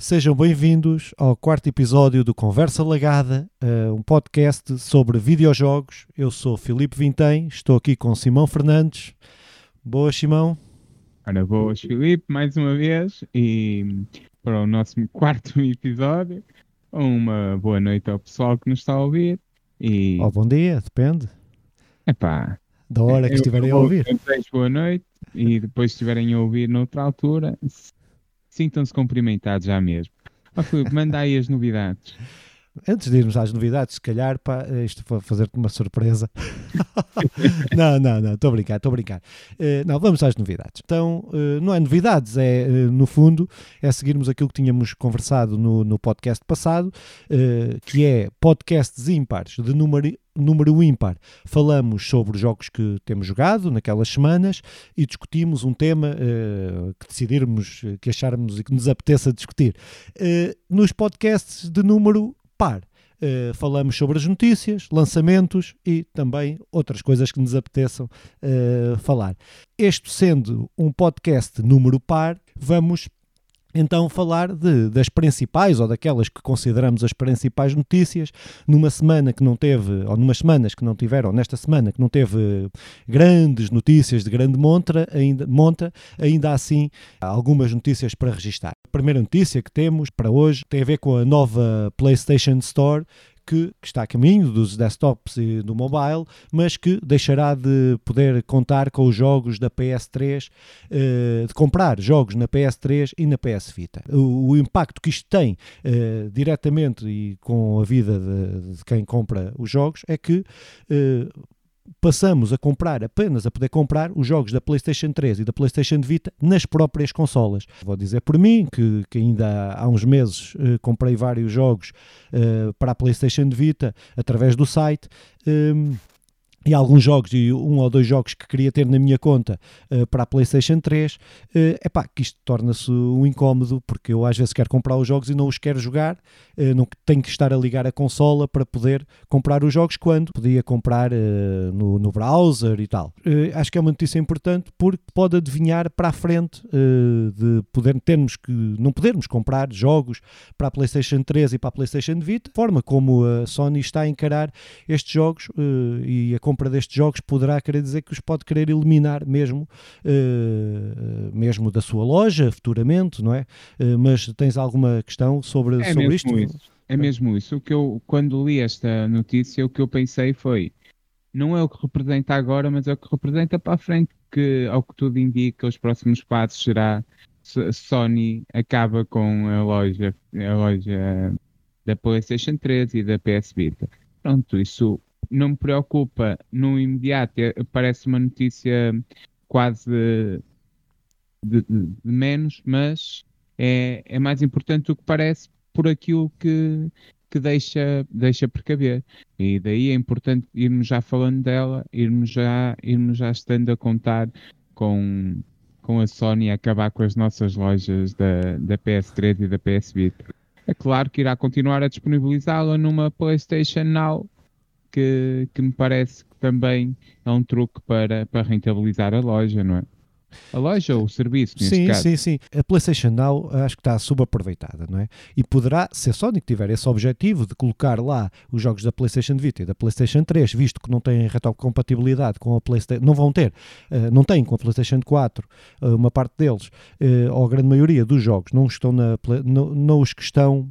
Sejam bem-vindos ao quarto episódio do Conversa Lagada, uh, um podcast sobre videojogos. Eu sou Filipe Vintém, estou aqui com Simão Fernandes. Boas, Simão. Ora, boas, Filipe, mais uma vez, e para o nosso quarto episódio. Uma boa noite ao pessoal que nos está a ouvir. E... Oh, bom dia, depende. Epá, da hora que estiverem a ouvir. Boa noite e depois estiverem a ouvir noutra altura, sintam-se cumprimentados já mesmo. Oh, Filipe, manda aí as novidades. Antes de irmos às novidades, se calhar, pá, isto foi fazer-te uma surpresa. não, não, não, estou a brincar, estou a brincar. Uh, não, vamos às novidades. Então, uh, não é novidades, é, uh, no fundo, é seguirmos aquilo que tínhamos conversado no, no podcast passado, que é podcasts ímpares de número número ímpar. Falamos sobre os jogos que temos jogado naquelas semanas e discutimos um tema uh, que decidirmos, que acharmos e que nos apeteça discutir. Uh, nos podcasts de número par. Uh, falamos sobre as notícias, lançamentos e também outras coisas que nos apeteçam falar. Este sendo um podcast número par, vamos então falar de, das principais ou daquelas que consideramos as principais notícias numa semana que não teve, ou numas semanas que não tiveram, nesta semana que não teve grandes notícias de grande monta, ainda, monta, ainda assim há algumas notícias para registar. A primeira notícia que temos para hoje tem a ver com a nova PlayStation Store que, que, está a caminho dos desktops e do mobile, mas que deixará de poder contar com os jogos da PS3, uh, de comprar jogos na PS3 e na PS Vita. O, o impacto que isto tem uh, diretamente e com a vida de, de, quem compra os jogos é que uh, passamos a comprar, apenas a poder comprar os jogos da PlayStation 3 e da PlayStation Vita nas próprias consolas. Vou dizer por mim que, que ainda há uns meses uh, comprei vários jogos uh, para a PlayStation Vita através do site. Um, e alguns jogos, e um ou dois jogos que queria ter na minha conta uh, para a PlayStation 3, uh, epá, que isto torna-se um incómodo, porque eu às vezes quero comprar os jogos e não os quero jogar, uh, não tenho que estar a ligar a consola para poder comprar os jogos quando podia comprar uh, no, no, browser e tal. acho que é uma notícia importante porque pode adivinhar para a frente de poder termos que não podermos comprar jogos para a PlayStation 3 e para a PlayStation Vita, forma como a Sony está a encarar estes jogos e a compra destes jogos poderá querer dizer que os pode querer eliminar mesmo, uh, mesmo da sua loja futuramente, não é? Uh, mas tens alguma questão sobre, é sobre isto? Isso. É mesmo isso. O que eu, quando li esta notícia, o que eu pensei foi não é o que representa agora, mas é o que representa para a frente, que ao que tudo indica, os próximos passos será Sony acaba com a loja, a loja da PlayStation 3 e da PS Vita. Pronto, isso não me preocupa no imediato. É, parece uma notícia quase de, de, de menos, mas é, é mais importante do que parece por aquilo que, que deixa, deixa precaver. E daí é importante irmos já falando dela, irmos já, irmos já estando a contar com, com a Sony a acabar com as nossas lojas da, da PS3 e da PS Vita. É claro que irá continuar a disponibilizá-la numa PlayStation Now que, que me parece que também é um truque para, para rentabilizar a loja, não é? A loja ou o serviço, neste sim, caso. Sim, sim, A PlayStation Now acho que está subaproveitada, não é? E poderá, se a Sony tiver esse objetivo de colocar lá os jogos da PlayStation Vita e da PlayStation 3, visto que não têm retrocompatibilidade com a PlayStation, não vão ter, uh, não têm com a PlayStation 4, uh, eh, uma parte deles, uh, ou a grande maioria dos jogos, não estão na, não, não os que estão,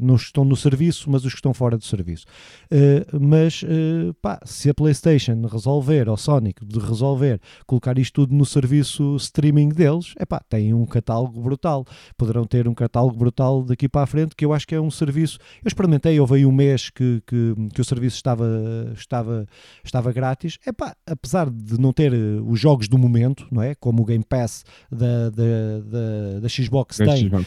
não estão no serviço, mas os que estão fora do serviço. mas, pá, se a PlayStation resolver, ou Sonic de resolver, colocar isto tudo no serviço serviço streaming deles, epá, têm um catálogo brutal. Poderão ter um catálogo brutal daqui para a frente, que eu acho que é um serviço. Eu experimentei, houve aí um mês que, que, que o serviço estava, estava, estava grátis. Epá, apesar de não ter eh, os jogos do momento, não é? Como o Game Pass da, da, da, da Xbox tem, Xbox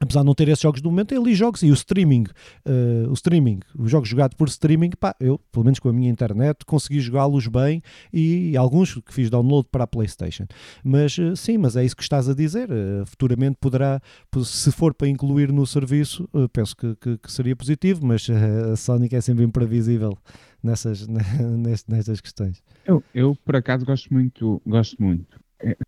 apesar de não ter esses jogos do momento, ali jogos e o streaming, uh, o streaming, os jogos jogados por streaming, pá, eu, pelo menos com a minha internet, consegui jogá-los bem e, alguns que fiz download para a Playstation. Mas uh, sim, mas é isso que estás a dizer, uh, futuramente poderá, se for para incluir no serviço, penso que, que, que, seria positivo, mas a Sonic é sempre imprevisível nessas, nessas questões. Eu, eu, por acaso, gosto muito, gosto muito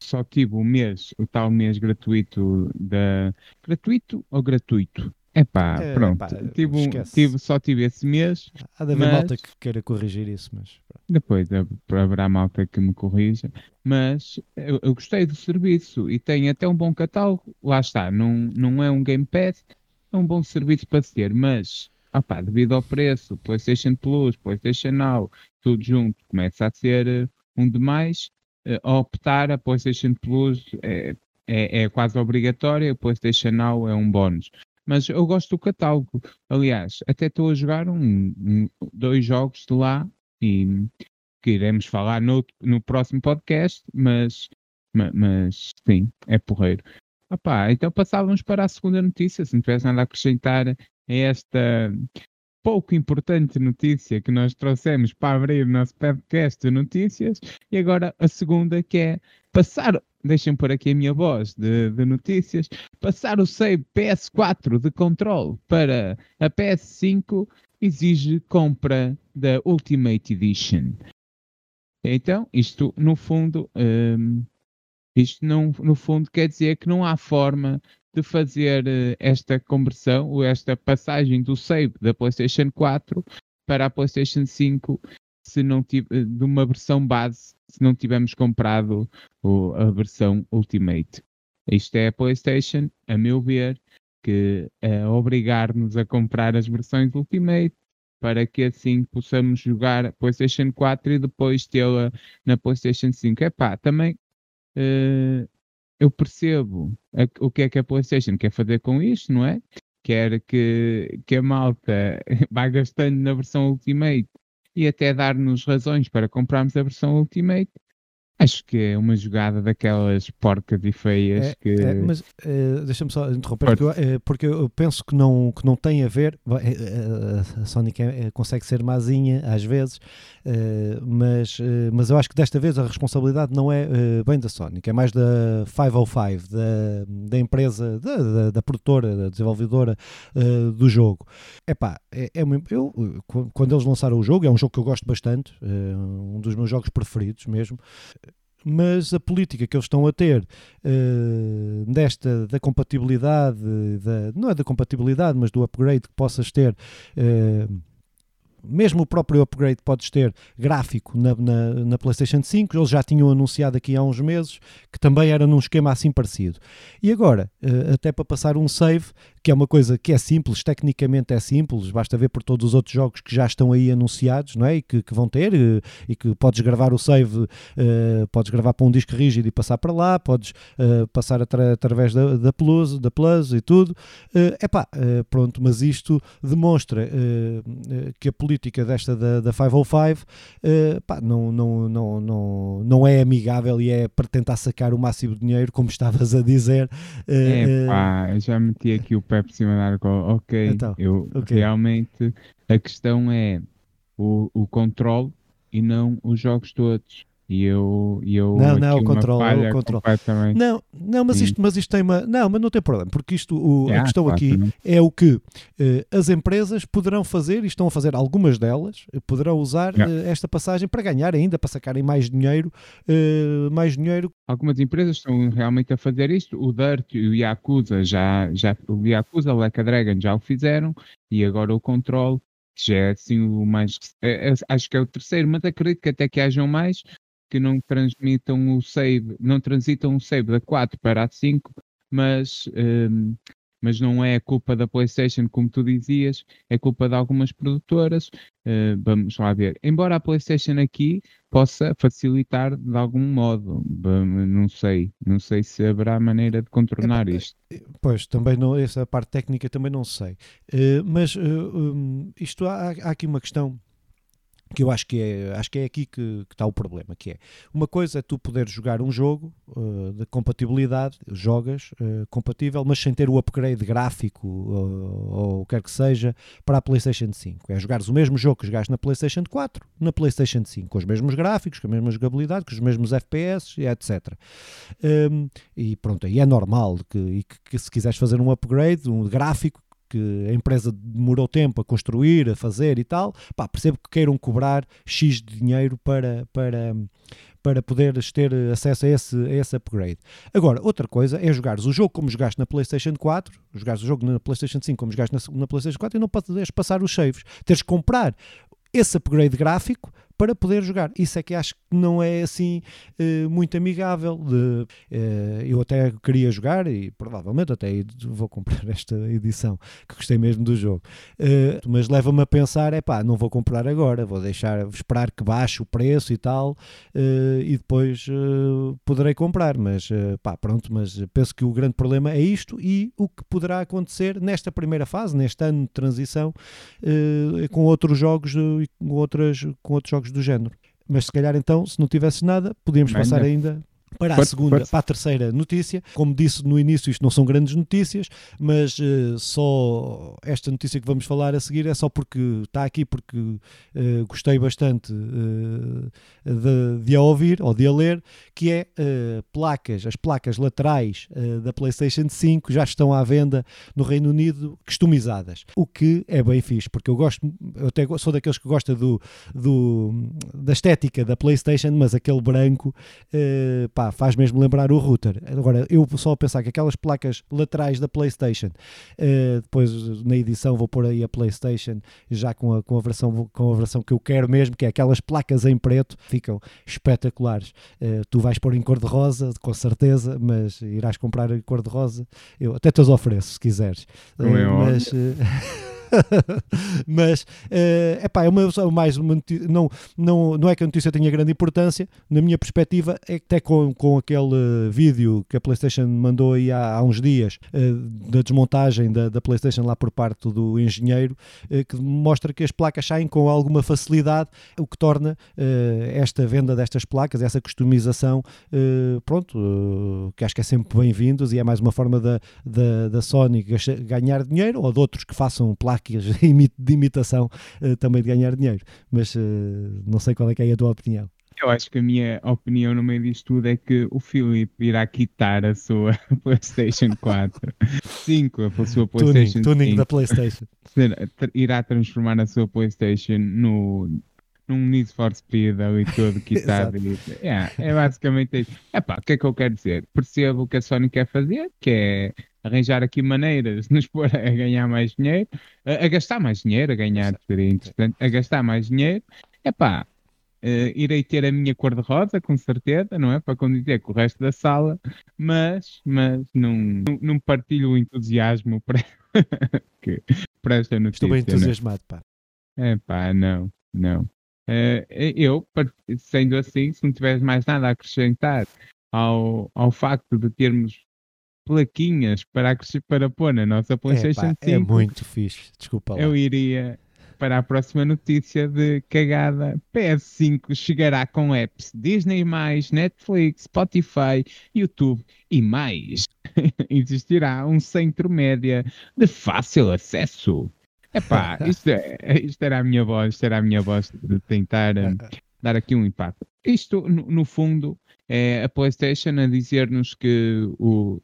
só tive o mês, o tal mês gratuito da. Gratuito ou gratuito? Epá, é pronto. Pá, tive, um, tive, só tive esse mês. Há de haver mas... malta que queira corrigir isso, mas. Depois haverá malta que me corrija. Mas eu, eu, gostei do serviço e tem até um bom catálogo. Lá está, não, não é um Game Pass, é um bom serviço para ser, mas opá, devido ao preço, PlayStation Plus, PlayStation Now, tudo junto, começa a ser eh, um demais. Uh, optar a PlayStation Plus é, é, é quase obrigatória, a PlayStation Now é um bónus mas eu gosto do catálogo. Aliás, até estou a jogar um, um, dois jogos de lá e que iremos falar no, no próximo podcast, mas, mas, mas sim, é porreiro. Opá, então passávamos para a segunda notícia, se não tivesse nada a acrescentar a esta pouco importante notícia que nós trouxemos para abrir o nosso podcast de notícias, e agora a segunda que é passar deixem por aqui a minha voz de, de, notícias, passar o save PS4 de controle para a PS5 exige compra da Ultimate Edition. Então, isto no fundo, um, isto não, no fundo quer dizer que não há forma de fazer uh, esta conversão ou esta passagem do save da PlayStation 4 para a PlayStation 5 se não tive, de uma versão base se não tivermos comprado a versão Ultimate. Isto é a PlayStation, a meu ver, que é obrigar-nos a comprar as versões Ultimate para que assim possamos jogar a PlayStation 4 e depois tê-la na PlayStation 5. Epá, também uh, eu percebo a, o que é que a PlayStation quer fazer com isto, não é? Quer que, que a malta vá gastando na versão Ultimate e até dar-nos razões para comprarmos a versão Ultimate. Acho que é uma jogada daquelas porcas e feias é, que. É, mas uh, deixa-me só interromper, porque eu, uh, porque eu, penso que não, que não tem a ver. Uh, a Sonic é, consegue ser mazinha às vezes, mas, mas eu acho que desta vez a responsabilidade não é bem da Sonic, é mais da 505, da, da empresa, da, da, da produtora, da desenvolvedora do jogo. Epá, é, é eu, quando eles lançaram o jogo, é um jogo que eu gosto bastante, um dos meus jogos preferidos mesmo mas a política que eles estão a ter uh, desta da compatibilidade, da, não é da compatibilidade, mas do upgrade que possas ter. Uh, mesmo o próprio upgrade podes ter gráfico na, na, na, PlayStation 5, eles já tinham anunciado aqui há uns meses que também era num esquema assim parecido. E agora, uh, até para passar um save, que é uma coisa que é simples, tecnicamente é simples, basta ver por todos os outros jogos que já estão aí anunciados, não é? E que, que vão ter, uh, e que podes gravar o save, uh, podes gravar para um disco rígido e passar para lá, podes passar atra através da, da, Plus, da Plus e tudo. É pá, pronto, mas isto demonstra que a política desta da, da 505 uh, pá, não, não, não, não, não é amigável e é para tentar sacar o máximo de dinheiro, como estavas a dizer. Uh, é pá, já meti aqui o pé por cima da arco. Ok, então, eu okay. realmente a questão é o, o controle e não os jogos todos. E eu, e eu não, não, o controle, o controle. Não, não, mas isto, mas isto tem uma, não, mas não tem problema, porque isto, o, yeah, a questão claro, aqui também. é o que uh, as empresas poderão fazer e estão a fazer algumas delas, eh, poderão usar yeah. uh, esta passagem para ganhar ainda, para sacarem mais dinheiro, uh, mais dinheiro. Algumas empresas estão realmente a fazer isto. O Dirt e o Yakuza já, já o Yakuza, o Like a Dragon já o fizeram e agora o Control que já é assim o mais. É, é, acho que é o terceiro, mas acredito que até que hajam mais, que não transmitam o save, não transitam o save da 4 para a 5, mas, um, mas não é culpa da PlayStation, como tu dizias, é culpa de algumas produtoras. Uh, vamos lá ver. Embora a PlayStation aqui possa facilitar de algum modo, não sei, não sei se haverá maneira de contornar é, isto. Pois, também não, essa parte técnica também não sei. Uh, mas uh, um, isto há, há aqui uma questão que eu acho que é, acho que é aqui que, que, está o problema, que é uma coisa é tu poder jogar um jogo uh, de compatibilidade, jogas uh, compatível, mas sem ter o upgrade gráfico uh, ou o que quer que seja para a PlayStation 5. É jogares o mesmo jogo que jogaste na PlayStation 4, na PlayStation 5, com os mesmos gráficos, com a mesma jogabilidade, com os mesmos FPS, etc. Um, e pronto, aí é normal que, que, que se quiseres fazer um upgrade, um gráfico, que a empresa demorou tempo a construir, a fazer e tal, pá, percebo que queiram cobrar X de dinheiro para, para, para poderes ter acesso a esse, a esse upgrade. Agora, outra coisa é jogares o jogo como jogaste na PlayStation 4, jogares o jogo na PlayStation 5 como jogaste na, na PlayStation 4 e não podes passar os saves. Teres que comprar esse upgrade gráfico para poder jogar. Isso é que acho que não é assim uh, muito amigável. De, uh, eu até queria jogar e provavelmente até vou comprar esta edição, que gostei mesmo do jogo. Uh, mas leva-me a pensar: é pá, não vou comprar agora, vou deixar, esperar que baixe o preço e tal, e depois poderei comprar. Mas pá, pronto, mas penso que o grande problema é isto e o que poderá acontecer nesta primeira fase, neste ano de transição, com outros jogos, com, com outros jogos do género. Mas se calhar então, se não tivesse nada, podíamos passar ainda para a segunda, para a terceira notícia. Como disse no início, isto não são grandes notícias, mas uh, só esta notícia que vamos falar a seguir é só porque está aqui, porque uh, gostei bastante uh, de, de, a ouvir ou de a ler, que é placas, as placas laterais da PlayStation 5 já estão à venda no Reino Unido customizadas, o que é bem fixe, porque eu gosto, eu até sou daqueles que gosta do, do da estética da PlayStation, mas aquele branco, pá, faz mesmo lembrar o router. Agora, eu só a pensar que aquelas placas laterais da PlayStation, uh, depois na edição vou pôr aí a PlayStation já com a, com, a versão, com a versão que eu quero mesmo, que é aquelas placas em preto, ficam espetaculares. Uh, tu vais pôr em cor-de-rosa, com certeza, mas irás comprar em cor-de-rosa. Eu até te os ofereço, se quiseres. Uh, mas. mas é uh, epá, é uma, mais uma notícia, não, não, não é que a notícia tenha grande importância, na minha perspectiva, é que até com, com aquele vídeo que a PlayStation mandou aí há, há uns dias uh, da desmontagem da, da PlayStation lá por parte do engenheiro, uh, que mostra que as placas saem com alguma facilidade, o que torna esta venda destas placas, essa customização, pronto, que acho que é sempre bem-vindos e é mais uma forma da, da, da Sony ganhar dinheiro ou de outros que façam placas de imitação uh, também de ganhar dinheiro. Mas uh, não sei qual é que é a tua opinião. Eu acho que a minha opinião no meio disto tudo é que o Filipe irá quitar a sua PlayStation 4, 5, a sua PlayStation tuning, tuning da PlayStation. Irá transformar a sua PlayStation no, num Need for Speed ali todo quitado. é, é basicamente isso. Epá, o que é que eu quero dizer? Percebo o que a Sony quer fazer, que é arranjar aqui maneiras de nos pôr a ganhar mais dinheiro, a, a gastar mais dinheiro, a ganhar seria interessante, a gastar mais dinheiro. Epá, Uh, irei ter a minha cor de rosa, com certeza, não é? Para condizer com o resto da sala, mas, mas não, não, não partilho o entusiasmo para, que, para esta notícia. Estou bem entusiasmado, pá. É pá, não, não. Uh, eu, sendo assim, se não tiveres mais nada a acrescentar ao, ao facto de termos plaquinhas para, para pôr na nossa PlayStation é, pá, 5. É muito fixe, desculpa lá. Eu iria para a próxima notícia de cagada. PS5 chegará com apps Disney+, Netflix, Spotify, YouTube e mais. Existirá um centro média de fácil acesso. Epá, isto, é, isto era a minha voz, isto era a minha voz de tentar um, dar aqui um impacto. Isto, no, no fundo, é a PlayStation a dizer-nos que o,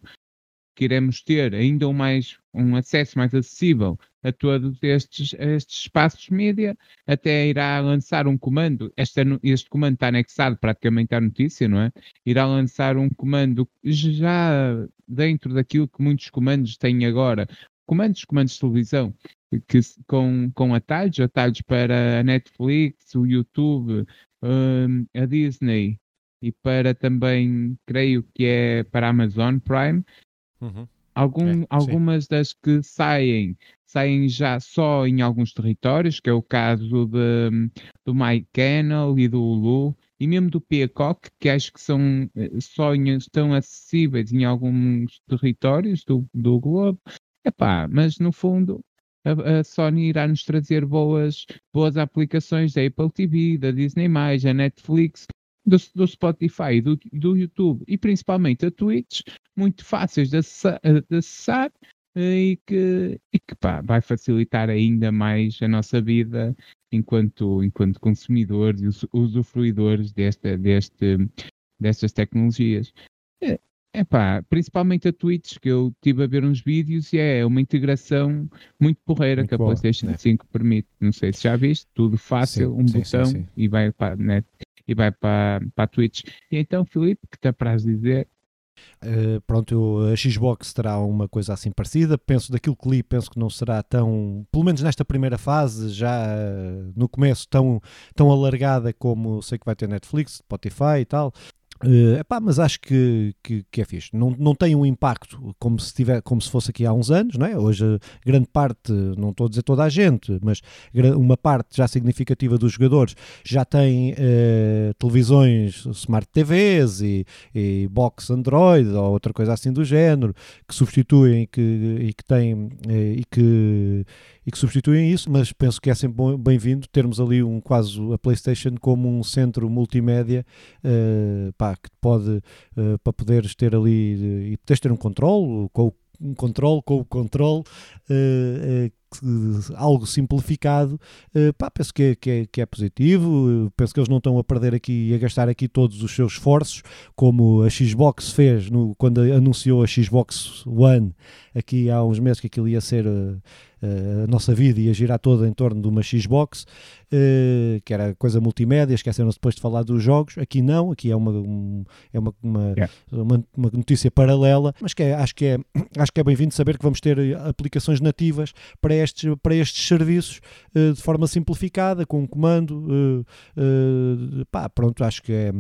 que iremos ter ainda um, mais, um acesso mais acessível a todos estes, estes espaços mídia, até irá lançar um comando, este, este comando está anexado praticamente à notícia, não é? Irá lançar um comando já dentro daquilo que muitos comandos têm agora, comandos, comandos de televisão, que, com, com atalhos, atalhos para a Netflix, o YouTube, um, a Disney e para também, creio que é para a Amazon Prime, Uhum. Algum, é, algumas das que saem, saem já só em alguns territórios, que é o caso de, do MyCannel e do Hulu, e mesmo do Peacock, que acho que são eh, só estão acessíveis em alguns territórios do, do globo. Epá, mas no fundo a, a, Sony irá nos trazer boas, boas aplicações da Apple TV, da Disney+, a Netflix, do, do Spotify, do, do YouTube e principalmente a Twitch, muito fáceis de acessar, de acessar eh, e que, e que pá, vai facilitar ainda mais a nossa vida enquanto, enquanto consumidores e usufruidores desta, deste, destas tecnologias. É, é pá, principalmente a Twitch, que eu estive a ver uns vídeos e é uma integração muito porreira muito que a boa, PlayStation né? 5 permite. Não sei se já viste, tudo fácil, sim, um sim, botão sim, e vai para a net. e vai para, para a Twitch. E então, Filipe, que te apraz dizer? Uh, pronto, a Xbox terá uma coisa assim parecida. Penso daquilo que li, penso que não será tão, pelo menos nesta primeira fase, já uh, no começo, tão, tão alargada como sei que vai ter Netflix, Spotify e tal. Uh, epá, mas acho que, que, que, é fixe. Não, não tem um impacto como se, tiver, como se fosse aqui há uns anos, não é? Hoje, grande parte, não estou a dizer toda a gente, mas uma parte já significativa dos jogadores já tem uh, televisões Smart TVs e, e box Android ou outra coisa assim do género que substituem e que, e que têm uh, e que e que substituem isso, mas penso que é sempre bem-vindo termos ali um quase a PlayStation como um centro multimédia uh, pá, que pode uh, para poderes ter ali e poderes ter um controle com um controle com o controle uh, algo simplificado, pá, penso que é, que é, que, é, positivo, penso que eles não estão a perder aqui e a gastar aqui todos os seus esforços, como a Xbox fez no, quando anunciou a Xbox One aqui há uns meses que aquilo ia ser a nossa vida ia girar toda em torno de uma Xbox, uh, que era coisa multimédia, esqueceram-se depois de falar dos jogos. Aqui não, aqui é uma, um, é uma, uma, yeah. uma, uma, notícia paralela, mas que é, acho que é, acho que é bem-vindo saber que vamos ter aplicações nativas para estes, para estes serviços de forma simplificada, com um comando. pá, pronto, acho que é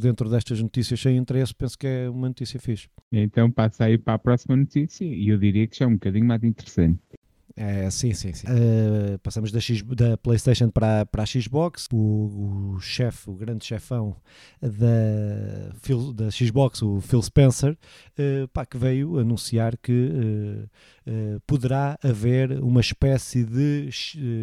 dentro destas notícias sem interesse, penso que é uma notícia fixe. Então passa aí para a próxima notícia e eu diria que já é um bocadinho mais interessante. É, sim, sim, sim. Uh, passamos da, X, da PlayStation para, para a Xbox. O, o chefe, o grande chefão da, da Xbox, o Phil Spencer, uh, pá, que veio anunciar que uh, poderá haver uma espécie de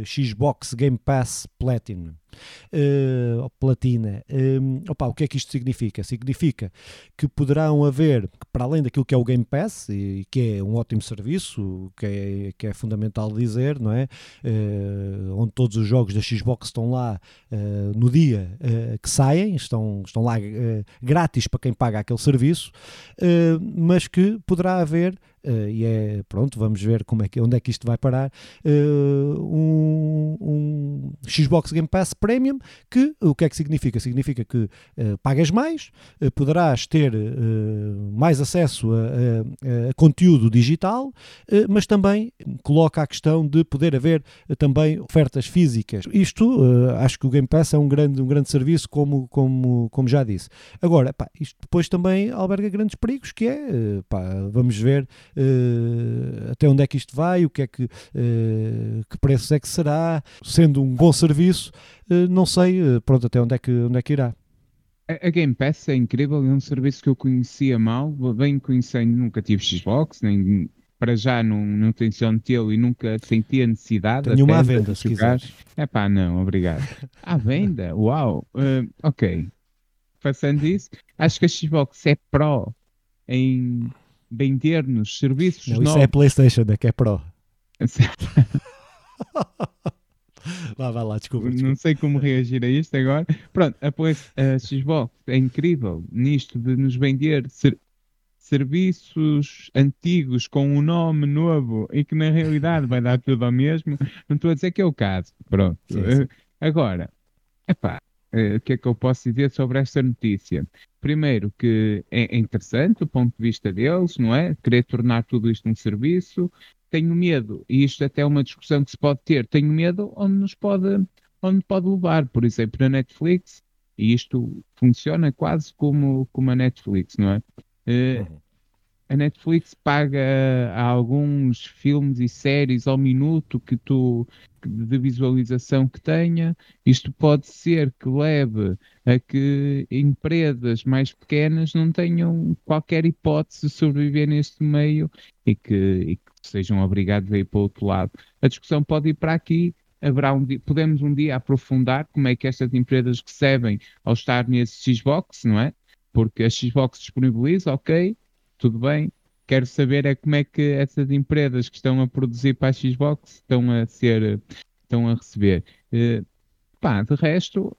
Xbox Game Pass Platinum uh, platina. Um, opa, o que é que isto significa? Significa que poderão haver, para além daquilo que é o Game Pass, e que é um ótimo serviço, que é, que é fundamental dizer, não é? Uh, onde todos os jogos da Xbox estão lá uh, no dia que saem, estão, estão lá grátis para quem paga aquele serviço, mas que poderá haver uh, e é pronto, vamos ver como é que, onde é que isto vai parar. Uh, um, um, Xbox Game Pass Premium, que o que é que significa? Significa que uh, pagas mais, poderás ter mais acesso a, a, a conteúdo digital, mas também coloca a questão de poder haver também ofertas físicas. Isto, acho que o Game Pass é um grande, um grande serviço, como, como, como já disse. Agora, pá, isto depois também alberga grandes perigos, que é, pá, vamos ver até onde é que isto vai, o que é que, uh, que preços é que será, sendo um bom serviço, uh, não sei, pronto, até onde é que, onde é que irá. A Game Pass é incrível, é um serviço que eu conhecia mal, bem conhecendo, nunca tive Xbox, nem para já não, não tenciono tê-lo e nunca senti a necessidade. Tenho uma à venda, se quiseres. É pá, não, obrigado. À venda? Uau! Uh, ok. Passando isso, acho que a Xbox é Pro em vender-nos serviços não, novos. Isso é PlayStation, é que é Pro. Vá, vá lá, desculpa, desculpa, Não sei como reagir a isto agora. Pronto, a, a Xbox é incrível nisto de nos vender ser, serviços antigos com um nome novo e que na realidade vai dar tudo ao mesmo. Não estou a dizer que é o caso. Pronto. Sim, sim. Agora, epá, o que é que eu posso dizer sobre esta notícia? Primeiro, que é interessante do ponto de vista deles, não é? Querer tornar tudo isto um serviço. Tenho medo, e isto até é uma discussão que se pode ter, tenho medo onde nos pode, onde pode levar. Por exemplo, na Netflix, e isto funciona quase como, como a Netflix, não é? Uh, uhum a Netflix paga alguns filmes e séries ao minuto que tu de visualização que tenha. Isto pode ser que leve a que empresas mais pequenas não tenham qualquer hipótese de sobreviver neste meio e que, e que sejam obrigados a ir para o outro lado. A discussão pode ir para aqui. Haverá um dia, podemos um dia aprofundar como é que estas empresas recebem ao estar nesse Xbox, não é? Porque a Xbox disponibiliza, ok, tudo bem. Quero saber é como é que essas empresas que estão a produzir para a Xbox estão a ser, estão a receber. Uh, pá, de resto,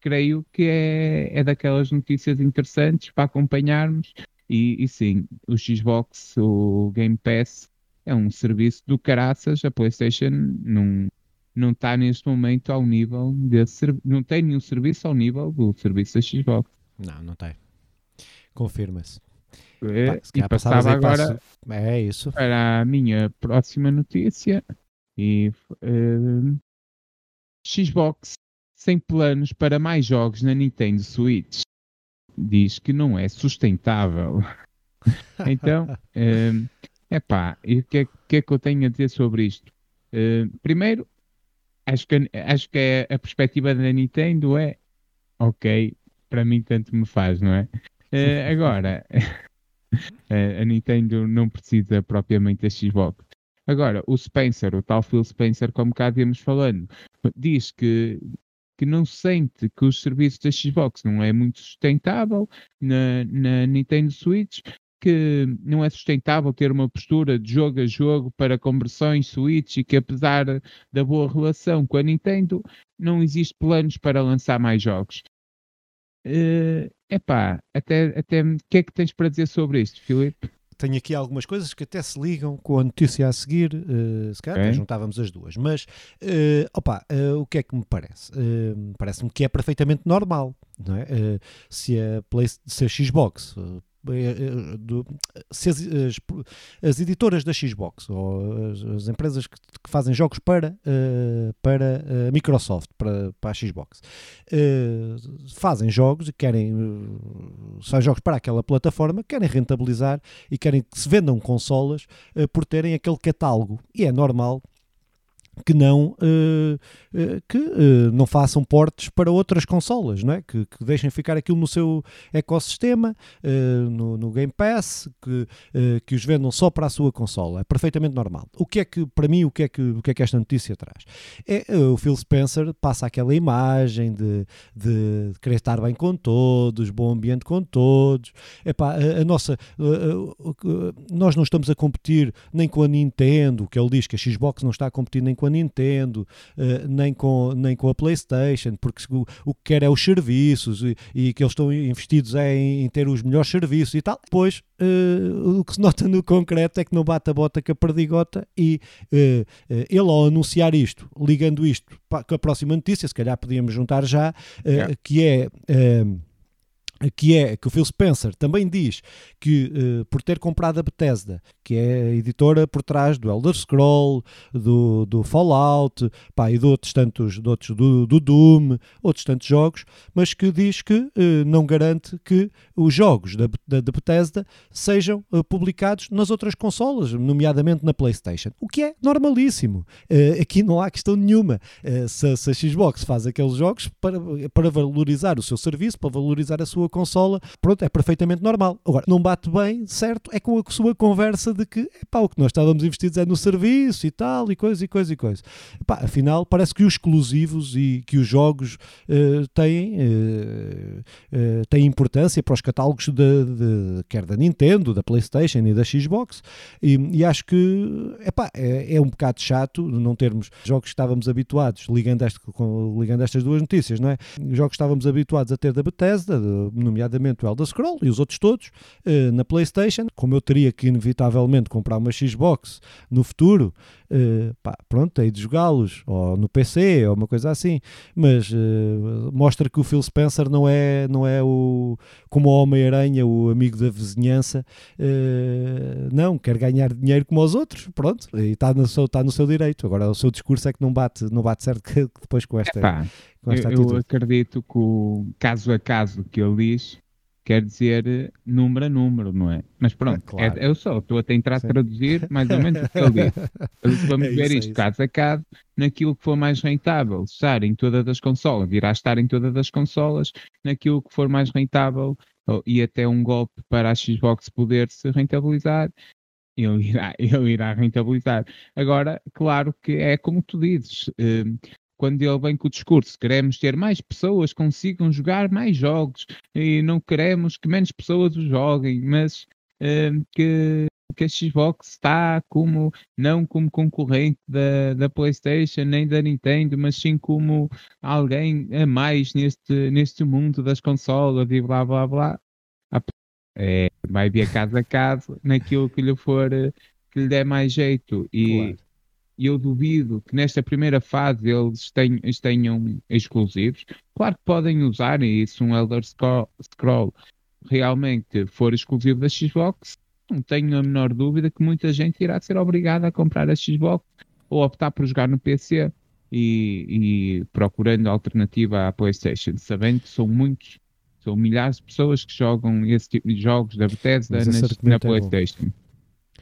creio que é, é daquelas notícias interessantes para acompanharmos. E, e, sim, o Xbox, o Game Pass, é um serviço do caraças. A PlayStation não, não está neste momento ao nível desse não tem nenhum serviço ao nível do serviço da Xbox. Não, não tem. Confirma-se. É, e passava agora é isso. para a minha próxima notícia e uh, Xbox sem planos para mais jogos na Nintendo Switch diz que não é sustentável. então, é uh, pá, e o que, é, que, é, que eu tenho a dizer sobre isto? Uh, primeiro, acho que, acho que é, a perspectiva da Nintendo é ok, para mim tanto me faz, não é? Uh, agora, a Nintendo não precisa propriamente da Xbox. Agora, o Spencer, o tal Phil Spencer, como cá íamos falando, diz que, que não sente que os serviços da Xbox não é muito sustentável na, na Nintendo Switch, que não é sustentável ter uma postura de jogo a jogo para conversões Switch e que apesar da boa relação com a Nintendo, não existe planos para lançar mais jogos. Uh, epá, até, até o que é que tens para dizer sobre isto, Filipe? Tenho aqui algumas coisas que até se ligam com a notícia a seguir, uh, se calhar okay. juntávamos as duas, mas uh, opa, uh, o que é que me parece? Parece-me que é perfeitamente normal, não é? se, a Play, se a Xbox do, se as, as, as, editoras da Xbox ou as, as empresas que, que, fazem jogos para, uh, para a Microsoft, para, para a Xbox, uh, fazem jogos e querem, uh, são jogos para aquela plataforma, querem rentabilizar e querem que se vendam consolas por terem aquele catálogo. E é normal que não, uh, uh, que uh, não façam portes para outras consolas, não é? que, que deixem ficar aquilo no seu ecossistema, no, no, Game Pass, que, que os vendam só para a sua consola. É perfeitamente normal. O que é que, para mim, o que é que, o que, é que esta notícia traz? É, o Phil Spencer passa aquela imagem de, de, querer estar bem com todos, bom ambiente com todos. Epá, a, a nossa, nós não estamos a competir nem com a Nintendo, que ele diz que a Xbox não está a competir nem com a a Nintendo, uh, nem, com, nem com a PlayStation, porque o, o que quer é os serviços e, e que eles estão investidos é em, em, ter os melhores serviços e tal. Depois, uh, o que se nota no concreto é que não bate a bota com a perdigota e uh, ele, ao anunciar isto, ligando isto com a próxima notícia, se calhar podíamos juntar já, que é que é que o Phil Spencer também diz que uh, por ter comprado a Bethesda, que é a editora por trás do Elder Scroll, do, do Fallout, pá, e de outros tantos, de outros, do, do Doom, outros tantos jogos, mas que diz que uh, não garante que os jogos da, da, da Bethesda sejam uh, publicados nas outras consolas, nomeadamente na PlayStation, o que é normalíssimo. aqui não há questão nenhuma. se, se a Xbox faz aqueles jogos para, para valorizar o seu serviço, para valorizar a sua sua consola, pronto, é perfeitamente normal. Agora, não bate bem, certo, é com a sua conversa de que, pá, o que nós estávamos investidos é no serviço e tal, e coisa, e coisa, e coisa. Epá, afinal, parece que os exclusivos e que os jogos uh, têm, uh, uh, têm importância para os catálogos de, de, quer da Nintendo, da Playstation e da Xbox, e, e acho que, epá, é, é um bocado chato não termos jogos que estávamos habituados, ligando, este, ligando estas duas notícias, não é? Jogos que estávamos habituados a ter da Bethesda, nomeadamente o Elder Scroll e os outros todos, uh, na PlayStation. Como eu teria que inevitavelmente comprar uma Xbox no futuro, uh, pá, pronto, hei de jogá-los, ou no PC, ou uma coisa assim. Mas uh, mostra que o Phil Spencer não é, não é o, como o Homem-Aranha, o amigo da vizinhança. não, quer ganhar dinheiro como os outros, pronto, e está no, seu, está no seu direito. Agora, o seu discurso é que não bate, não bate certo depois com esta. Eu, eu acredito que o caso a caso que ele diz quer dizer número a número, não é? Mas pronto, é, claro. é, eu só estou a tentar Sim. traduzir mais ou menos o que ele diz. Vamos é ver isto é caso a caso naquilo que for mais rentável, estar em todas as consolas, virá estar em todas as consolas, naquilo que for mais rentável e até um golpe para a Xbox poder se rentabilizar. Ele irá, ele irá rentabilizar. Agora, claro que é como tu dizes, eh, quando ele vem com o discurso, queremos ter mais pessoas consigam jogar mais jogos e não queremos que menos pessoas o joguem, mas uh, que, que a Xbox está como não como concorrente da, da PlayStation nem da Nintendo, mas sim como alguém a mais neste, neste mundo das consolas e blá blá blá. É, vai ver casa a casa naquilo que lhe for que lhe der mais jeito e claro e eu duvido que nesta primeira fase eles tenham, tenham exclusivos. Claro que podem usar, e se um Elder Scroll realmente for exclusivo da Xbox, não tenho a menor dúvida que muita gente irá ser obrigada a comprar a Xbox ou optar por jogar no PC e, e procurando alternativa à PlayStation, sabendo que são muitos, são milhares de pessoas que jogam esse tipo de jogos da Bethesda nas, na é PlayStation.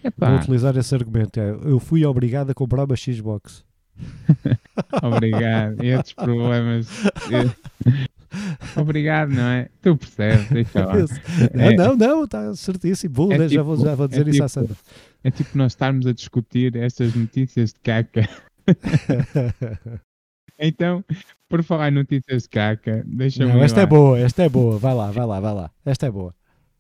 Epá. Vou utilizar esse argumento. É, eu fui obrigado a comprar uma Xbox. Obrigado. E esses problemas. Obrigado, não é? Tu percebes, deixa lá. Não, é, não, não, está certíssimo. Vou, é tipo, já, vou, já vou dizer é isso tipo, à Sandra. É tipo nós estarmos a discutir estas notícias de caca. então, por falar em notícias de caca, deixa-me. Esta lá. é boa, esta é boa. Vai lá, vai lá, vai lá. Esta é boa.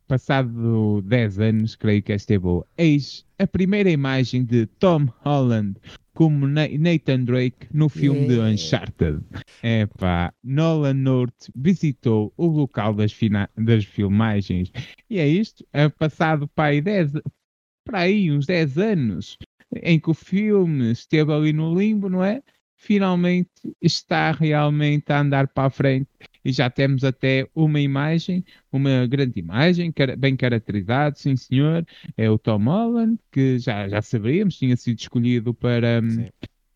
Passado 10 anos, creio que esta é boa. Eis a primeira imagem de Tom Holland como Nathan Drake no filme yeah. de Uncharted. Epá, Nolan North visitou o local das, das filmagens e é isto, é passado para aí, 10, para aí uns 10 anos em que o filme esteve ali no limbo, não é? Finalmente está realmente a andar para a frente e já temos até uma imagem, uma grande imagem, bem caracterizada, sim senhor, é o Tom Holland, que já, já sabíamos, tinha sido escolhido para,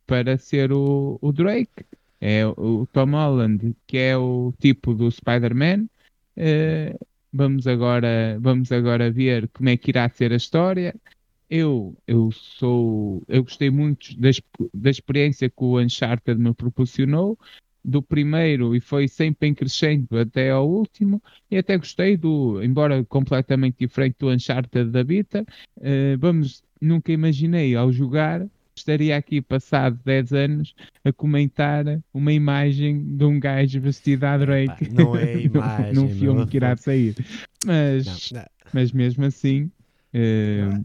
para ser o, o Drake. É o, o Tom Holland, que é o tipo do Spider-Man. Uh, vamos agora vamos agora ver como é que irá ser a história eu, eu sou, eu gostei muito da, da experiência que o Uncharted me proporcionou, do primeiro e foi sempre em crescendo até ao último, e até gostei do, embora completamente diferente do Uncharted da Vita, uh, vamos, nunca imaginei ao jogar estaria aqui passado 10 anos a comentar uma imagem de um gajo vestido a Drake não é imagem, num filme que irá sair. Mas, não, não. mas mesmo assim, uh,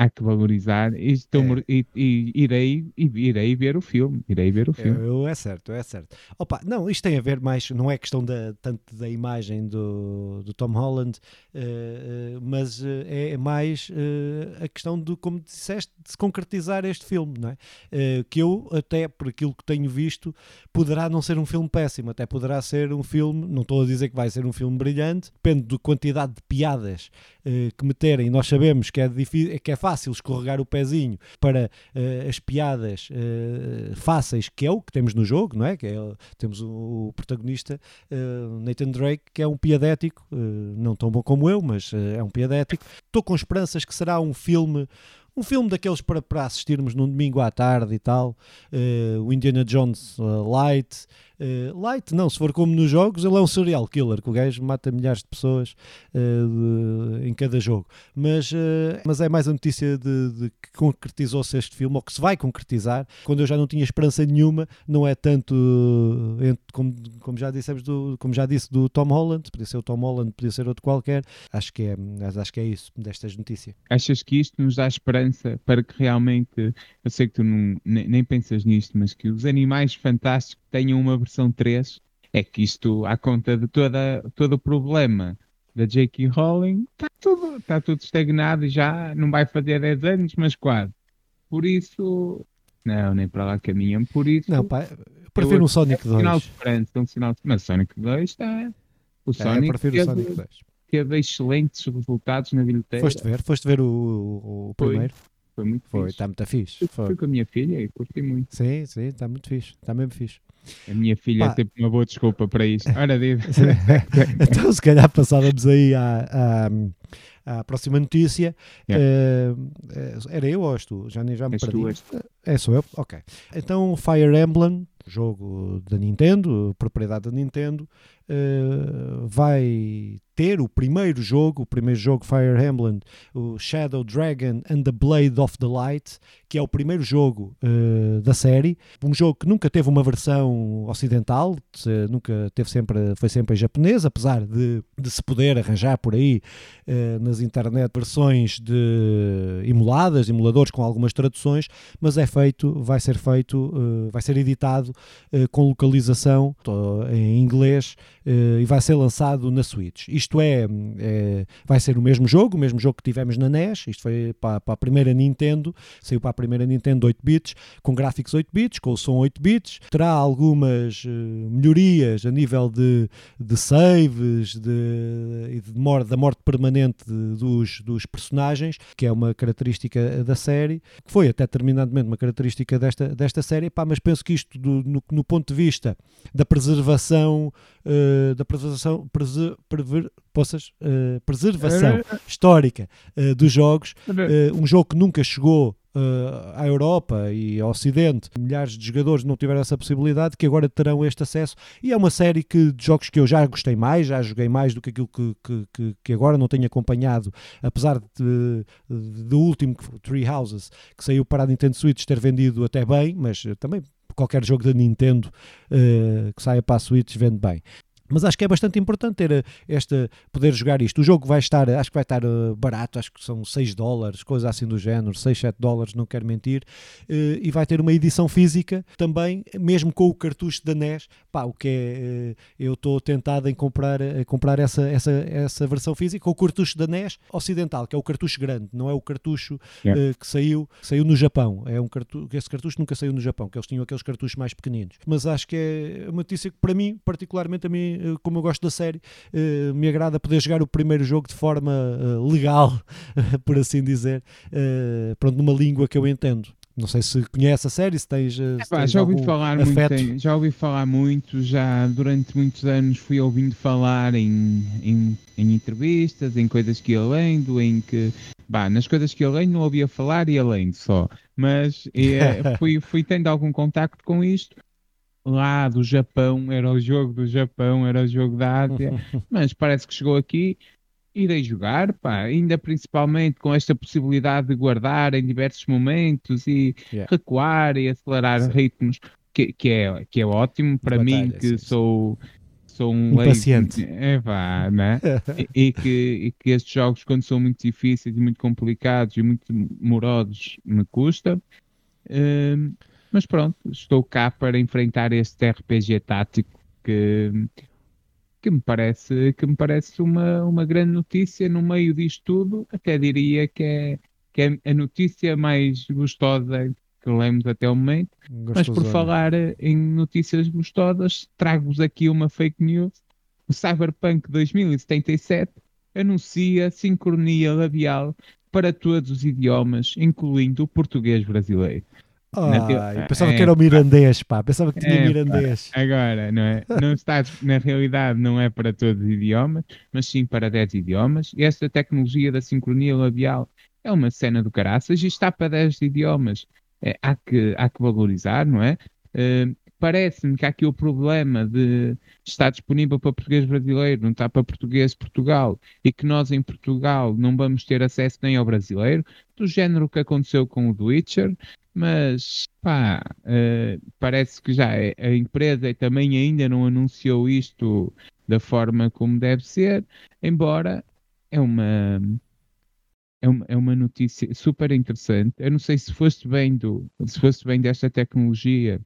há que valorizar e, estou, é. e, e, irei, irei ver o filme. Irei ver o filme. Eu, é certo, é certo. Opa, não, isto tem a ver mais, não é questão da, tanto da imagem do, do Tom Holland, uh, mas uh, é mais uh, a questão de, como disseste, de se concretizar este filme, não é? que eu, até por aquilo que tenho visto, poderá não ser um filme péssimo, até poderá ser um filme, não estou a dizer que vai ser um filme brilhante, depende da quantidade de piadas que meterem. Nós sabemos que é, difícil, que é fácil fácil escorregar o pezinho para uh, as piadas uh, fáceis, que é o que temos no jogo, não é? Que é, temos o, o protagonista uh, Nathan Drake, que é um piadético, não tão bom como eu, mas é um piadético. Estou com esperanças que será um filme um filme daqueles para, para assistirmos num domingo à tarde e tal, uh, o Indiana Jones uh, Light, uh, Light não, se for como nos jogos, ele é um serial killer, que o gajo mata milhares de pessoas de, em cada jogo, mas, mas é mais a notícia de, de que concretizou-se este filme, ou que se vai concretizar, quando eu já não tinha esperança nenhuma, não é tanto, como, como, já dissemos do, como já disse, do Tom Holland, podia ser o Tom Holland, podia ser outro qualquer, acho que é, acho que é isso destas notícias. Achas que isto nos dá esperança para que realmente, eu sei que tu não, nem, nem pensas nisto, mas que os animais fantásticos tenham uma versão 3, é que isto, à conta de toda, todo o problema da J.K. Rowling, está tudo, está tudo estagnado e já não vai fazer 10 anos, mas quase. Por isso, não, nem para lá caminham. Por isso, não, pá, eu prefiro um Sonic 2. Um sinal de esperança, um sinal de... Mas Sonic 2 está. O Sonic, é, eu prefiro o Sonic 2 teve excelentes resultados na bilheteira. Foste ver? Foste ver o, o, o primeiro? Foi muito foi, fixe. Está muito fixe. Foi. Fui com a minha filha e curti muito. Sim, sim, está muito fixe. Está mesmo fixe. A minha filha Pá. é sempre uma boa desculpa para isto. Ora, então, se calhar passávamos aí à, à, à próxima notícia. Yeah. Uh, era eu ou és tu? Já, já me és perdi. Tu, és tu. É, sou eu? Ok. Então, Fire Emblem, jogo da Nintendo, propriedade da Nintendo, uh, vai ter o primeiro jogo, o primeiro jogo Fire Emblem, o Shadow Dragon and the Blade of the Light, que é o primeiro jogo uh, da série, um jogo que nunca teve uma versão ocidental, nunca teve sempre, foi sempre em japonês, apesar de, de se poder arranjar por aí uh, nas internet versões de emuladas, emuladores com algumas traduções, mas é feito, vai ser feito, uh, vai ser editado com localização em inglês e vai ser lançado na Switch. Isto é, é, vai ser o mesmo jogo, o mesmo jogo que tivemos na NES, isto foi para, para a primeira Nintendo, saiu para a primeira Nintendo 8 bits, com gráficos 8 bits, com o som 8 bits, terá algumas uh, melhorias a nível de, de saves, de, de morte, da morte permanente dos, dos personagens, que é uma característica da série, que foi até terminantemente uma característica desta, desta série, pá, mas penso que isto do, no, no, ponto de vista da preservação uh, da preservação preser, prever, possas, uh, preservação histórica uh, dos jogos, um jogo que nunca chegou uh, à Europa e ao Ocidente, milhares de jogadores não tiveram essa possibilidade, que agora terão este acesso. E é uma série que, de jogos que eu já gostei mais, já joguei mais do que aquilo que, que, que, que agora não tenho acompanhado, apesar de, do último, Three Houses, que saiu para a Nintendo Switch, ter vendido até bem, mas também qualquer jogo da Nintendo uh, que saia para a Switch vende bem. Mas acho que é bastante importante ter eh, esta, poder jogar isto. O jogo vai estar, acho que vai estar uh, barato, acho que são 6 dólares, coisa assim do género, 6, 7 dólares, não quero mentir. Uh, e vai ter uma edição física também, mesmo com o cartucho da NES. Pá, o que é, eu estou tentado em comprar, comprar essa, essa, essa versão física, com o cartucho da NES ocidental, que é o cartucho grande, não é o cartucho yeah. que saiu, saiu no Japão. É um cartucho, esse cartucho nunca saiu no Japão, que eles tinham aqueles cartuchos mais pequeninos. Mas acho que é uma notícia que para mim, particularmente a mim, eh, como eu gosto da série, eh, me agrada poder jogar o primeiro jogo de forma eh, legal, por assim dizer, pronto, numa língua que eu entendo. Não sei se conhece a série, se tens. Se tens já ouvi falar muito, já ouvi falar muito, já durante muitos anos fui ouvindo falar em, em, em entrevistas, em coisas que ia lendo, em que. Bah, nas coisas que eu lendo não ouvia falar e além só. Mas é, fui, fui tendo algum contacto com isto lá do Japão, era o jogo do Japão, era o jogo da Ásia, mas parece que chegou aqui, irei jogar, pá, ainda principalmente com esta possibilidade de guardar em diversos momentos e yeah. recuar e acelerar sim. ritmos, que, que, é, que é ótimo para Batalha, mim, que sim, sou. Sou um, paciente. É, vá, né? e, e, que, e que estes jogos, quando são muito difíceis e muito complicados e muito morosos, me custa. Uh, mas pronto, estou cá para enfrentar este RPG tático que, que me parece, que me parece uma, uma grande notícia no meio disto tudo. Até diria que é, que é a notícia mais gostosa que lemos até o momento. Mas por falar em notícias gostosas, trago-vos aqui uma fake news. O Cyberpunk 2077 anuncia sincronia labial para todos os idiomas, incluindo o português brasileiro. Ah, eu pensava é, que era o mirandês, pá. Pensava que tinha é, mirandês. Pá. Agora, não é? Não está, na realidade, não é para todos os idiomas, mas sim para 10 idiomas. E esta tecnologia da sincronia labial é uma cena do caraças e está para 10 idiomas. É, há, que, há que valorizar, não é? Uh, Parece-me que há aqui o problema de estar disponível para português brasileiro, não está para português Portugal, e que nós em Portugal não vamos ter acesso nem ao brasileiro, do género que aconteceu com o The Witcher, mas pá, uh, parece que já é, a empresa também ainda não anunciou isto da forma como deve ser, embora é uma é uma, é uma notícia super interessante. Eu não sei se foste bem do, se foste bem desta tecnologia.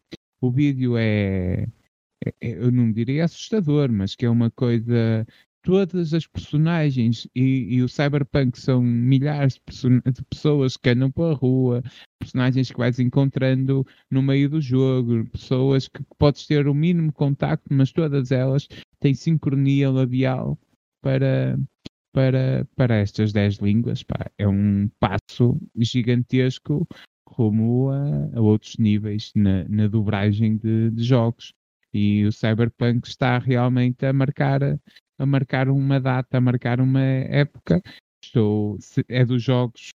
O vídeo é, é, é eu não diria assustador, mas que é uma coisa todas as personagens e, e, o Cyberpunk são milhares de, de, pessoas que andam pela rua, personagens que vais encontrando no meio do jogo, pessoas que, podes ter o mínimo contacto, mas todas elas têm sincronia labial para, para, para estas 10 línguas. Pá, é um passo gigantesco rumo a, a outros níveis na, na dobragem de, de jogos. E o Cyberpunk está realmente a marcar a marcar uma data, a marcar uma época. Estou, é dos jogos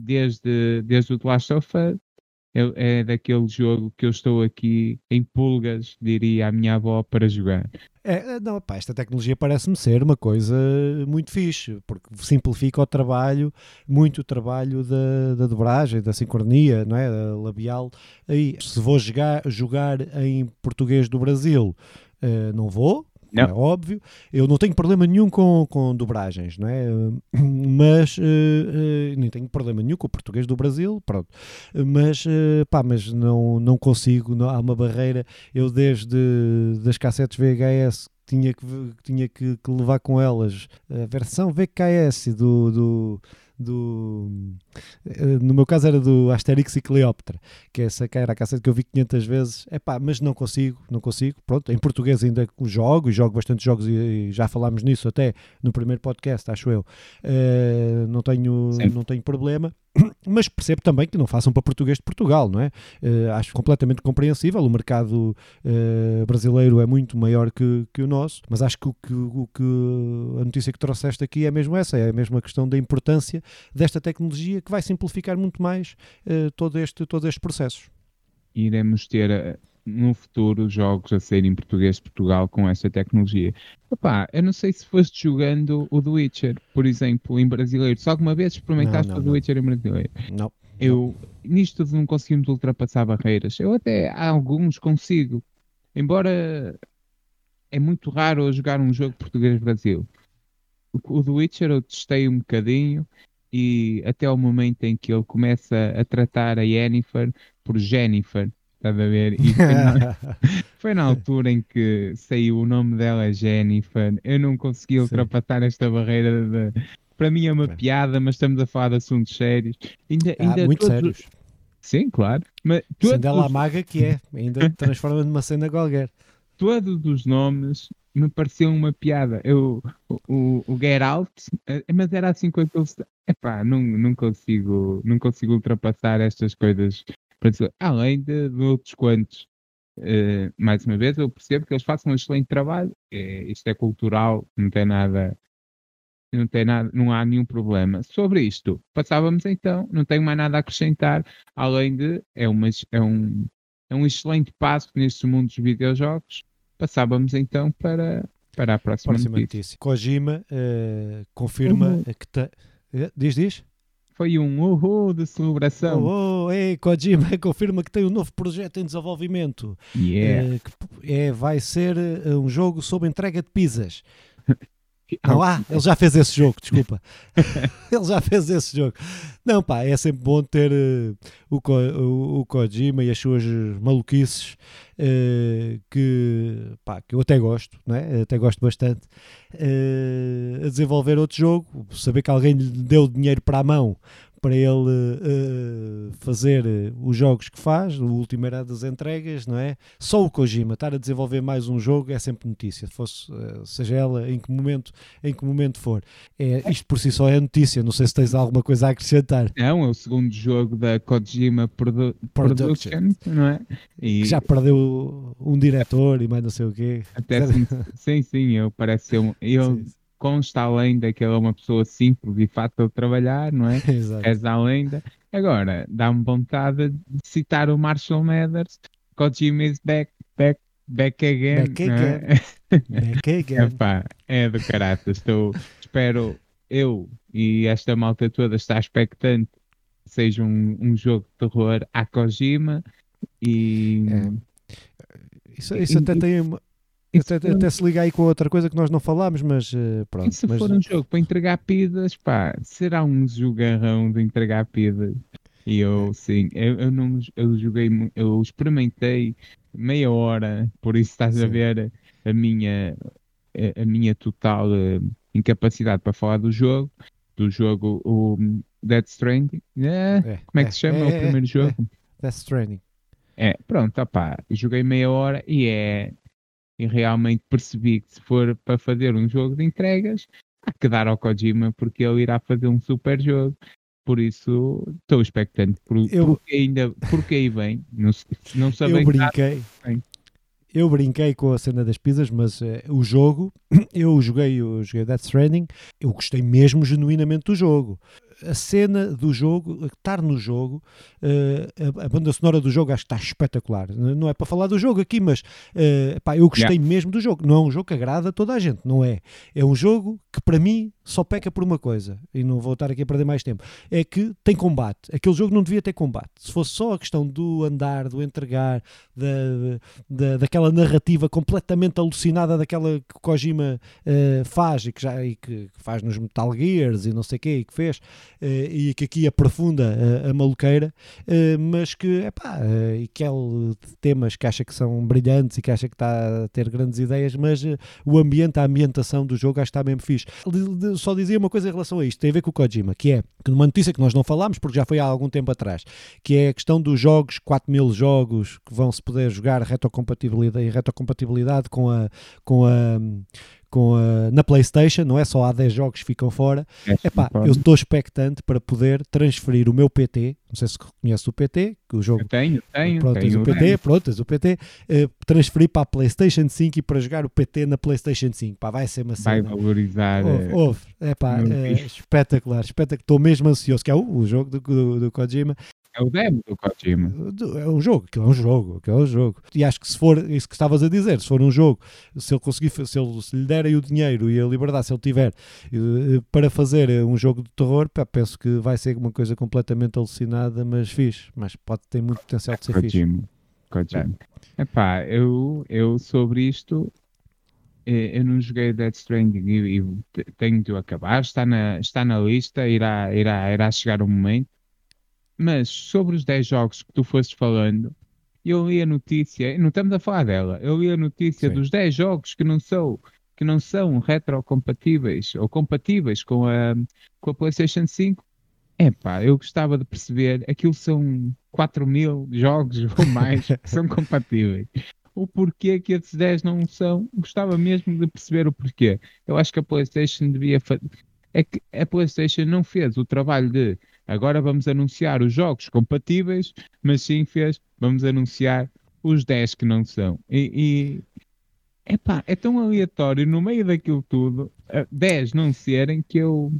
desde, desde o The Last of Us, é, é daquele jogo que eu estou aqui em pulgas, diria a minha avó, para jogar. É, não, pá, esta tecnologia parece-me ser uma coisa muito fixe, porque simplifica o trabalho, muito o trabalho da, da dobragem, da sincronia, não é? Da labial. Aí, se vou jogar, jogar em português do Brasil, uh, não vou, como é óbvio. Eu não tenho problema nenhum com, com dobragens, não é? Mas uh, uh, nem tenho problema nenhum com o português do Brasil, pronto. Mas, uh, pá, mas não, não consigo, não, há uma barreira. Eu desde das cassetes VHS tinha que, tinha que, que, levar com elas a versão VKS do, do, do eh, no meu caso era do Asterix e Cleópatra que essa era a cassete que eu vi 500 vezes. É pá, mas não consigo, não consigo. Pronto, em português ainda jogo e jogo bastante jogos e, já falámos nisso até no primeiro podcast, acho eu. Uh, não tenho, não tenho problema mas percebo também que não façam para português de Portugal, não é? Uh, acho completamente compreensível, o mercado uh, brasileiro é muito maior que, que o nosso, mas acho que o, que que a notícia que trouxeste aqui é mesmo essa, é a mesma questão da importância desta tecnologia que vai simplificar muito mais uh, todo este, todos estes processos. Iremos ter no futuro jogos a sair em português de Portugal com esta tecnologia. Opa, eu não sei se foste jogando o The Witcher, por exemplo, em brasileiro. Só alguma vez experimentaste não, não, o The Witcher em brasileiro? Não. Eu, nisto não conseguimos ultrapassar barreiras. Eu até alguns consigo. Embora é muito raro eu jogar um jogo português Brasil. O, The Witcher eu testei um bocadinho e até o momento em que ele começa a tratar a Yennefer por Jennifer Estás a ver? E foi na, foi na, altura em que saiu o nome dela, Jennifer. Eu não consegui ultrapassar Sim. esta barreira. De, para mim é uma Bem. piada, mas estamos a falar de assuntos sérios. Ainda, ah, ainda muito todos... sérios. Sim, claro. Mas todos... dela a maga que é, ainda transforma numa cena qualquer. Todos os nomes me pareciam uma piada. Eu, o, o, o Get Out, eh, mas era assim com aquele. Epá, não, não, consigo, não consigo ultrapassar estas coisas além de, de outros quantos. Uh, mais uma vez, eu percebo que eles façam um excelente trabalho. É, isto é cultural, não tem nada, não tem nada, não há nenhum problema. Sobre isto, passávamos então, não tenho mais nada a acrescentar, além de é, uma, é, um, é um excelente passo neste mundo dos videojogos. Passávamos então para, para a próxima, próxima notícia. notícia. Kojima uh, confirma uhum. que está. Diz, diz? Foi um uhul de celebração. Oh, oh, ei, Kojima confirma que tem um novo projeto em desenvolvimento. Yeah. É, que é, vai ser eh, um jogo sobre entrega de pizzas. Não, ah, ele já fez esse jogo, desculpa. ele já fez esse jogo. Não, pá, é sempre bom ter uh, o, o, o, Kojima e as suas maluquices uh, que, pá, que eu até gosto, não é? até gosto bastante, uh, a desenvolver outro jogo, saber que alguém lhe deu dinheiro para a mão para ele uh, fazer eh, os jogos que faz, o último era das entregas, não é? Só o Kojima estar a desenvolver mais um jogo é sempre notícia, fosse, uh, seja ela em que momento, em que momento for. É, isto por si só é notícia, não sei se tens alguma coisa a acrescentar. Não, é o segundo jogo da Kojima Produ Production, não é? E... Já perdeu um diretor e mais não sei o quê. Até sim, sim, sim, eu parece ser um... Eu, sim consta a lenda que ele é uma pessoa simples e fácil de trabalhar, não é? Exato. És a lenda. Agora, dá-me vontade de citar o Marshall Mathers, Kojima is back, back, back again. Back again. É? back again. Epá, é do caralho. Estou, espero eu e esta malta toda estar expectante que seja um, um jogo de terror a Kojima e... É. Isso, isso e, até tem uma até, até, se liga aí com outra coisa que nós não falámos, mas uh, pronto. E se mas... for um jogo para entregar pidas, pá, será um jogarrão de entregar pidas. E eu, sim, eu, eu não eu joguei, eu experimentei meia hora, por isso estás sim. a ver a minha, a, a minha total uh, incapacidade para falar do jogo. Do jogo, o Dead Stranding. É, é, como é que se chama é, o primeiro jogo? É, Death Stranding. É, pronto, opá, joguei meia hora e é e realmente percebi que se for para fazer um jogo de entregas, há que dar ao Kojima porque ele irá fazer um super jogo. Por isso estou expectante. Por, eu, porque ainda porque aí vem. Não, não sabem Eu brinquei. Eu brinquei com a cena das pizzas, mas uh, o jogo, eu joguei, eu joguei Death Stranding, eu gostei mesmo genuinamente do jogo. A cena do jogo, estar no jogo, uh, a, a, banda sonora do jogo acho que está espetacular. Não é para falar do jogo aqui, mas uh, pá, eu gostei yeah. mesmo do jogo. Não é um jogo que agrada a toda a gente, não é? É um jogo que para mim só peca por uma coisa, e não vou estar aqui a perder mais tempo, é que tem combate. Aquele jogo não devia ter combate. Se fosse só a questão do andar, do entregar, da, da, daquela narrativa completamente alucinada daquela que Kojima uh, faz e que, já, e que faz nos Metal Gears e não sei o que, e que fez, e que aqui aprofunda a, a maluqueira, uh, mas que, epá, uh, e que é temas que acha que são brilhantes e que acha que está a ter grandes ideias, mas o ambiente, a ambientação do jogo acho que está mesmo fixe. Só dizia uma coisa em relação a isto, tem a ver com o Kojima, que é numa notícia que nós não falámos, porque já foi há algum tempo atrás, que é a questão dos jogos, 4 mil jogos que vão se poder jogar retrocompatibilidade, retrocompatibilidade com a, com a com a, na PlayStation, não é só há 10 jogos que ficam fora. É, Epá, eu estou expectante para poder transferir o meu PT, não sei se conhece o PT, que o jogo. Eu tenho, tenho. Pronto, tenho, o PT, pronto, o PT, uh, transferir para a PlayStation 5 e para jogar o PT na PlayStation 5. Pá, vai ser uma cena. Vai valorizar. Ouve, eh, ouve. É pá, é, espetacular, espetacular. Estou mesmo ansioso, que é o, o jogo do, do, do Kojima. É o demo do Kojima. É um jogo, aquilo é um jogo, aquilo é um jogo. E acho que se for isso que estavas a dizer, se for um jogo, se ele conseguir, se, ele, se lhe derem o dinheiro e a liberdade, se ele tiver eh, para fazer um jogo de terror, pá, penso que vai ser uma coisa completamente alucinada, mas fixe. Mas pode ter muito potencial de ser Kojima. fixe. Kojima. Epá, eu, eu sobre isto eh, eu não joguei Dead Stranding e, tenho de acabar, está na, está na lista, irá, irá, irá chegar o momento. Mas sobre os 10 jogos que tu foste falando, eu li a notícia, não estamos a falar dela, eu li a notícia Sim. dos 10 jogos que não são que não são retrocompatíveis ou compatíveis com a, com a PlayStation 5. Epá, eu gostava de perceber, aquilo são 4 mil jogos ou mais que são compatíveis. O porquê que esses 10 não são, gostava mesmo de perceber o porquê. Eu acho que a PlayStation devia fazer. É que a PlayStation não fez o trabalho de Agora vamos anunciar os jogos compatíveis, mas sim fez, vamos anunciar os 10 que não são. E, epá, é tão aleatório no meio daquilo tudo, 10 não serem que eu.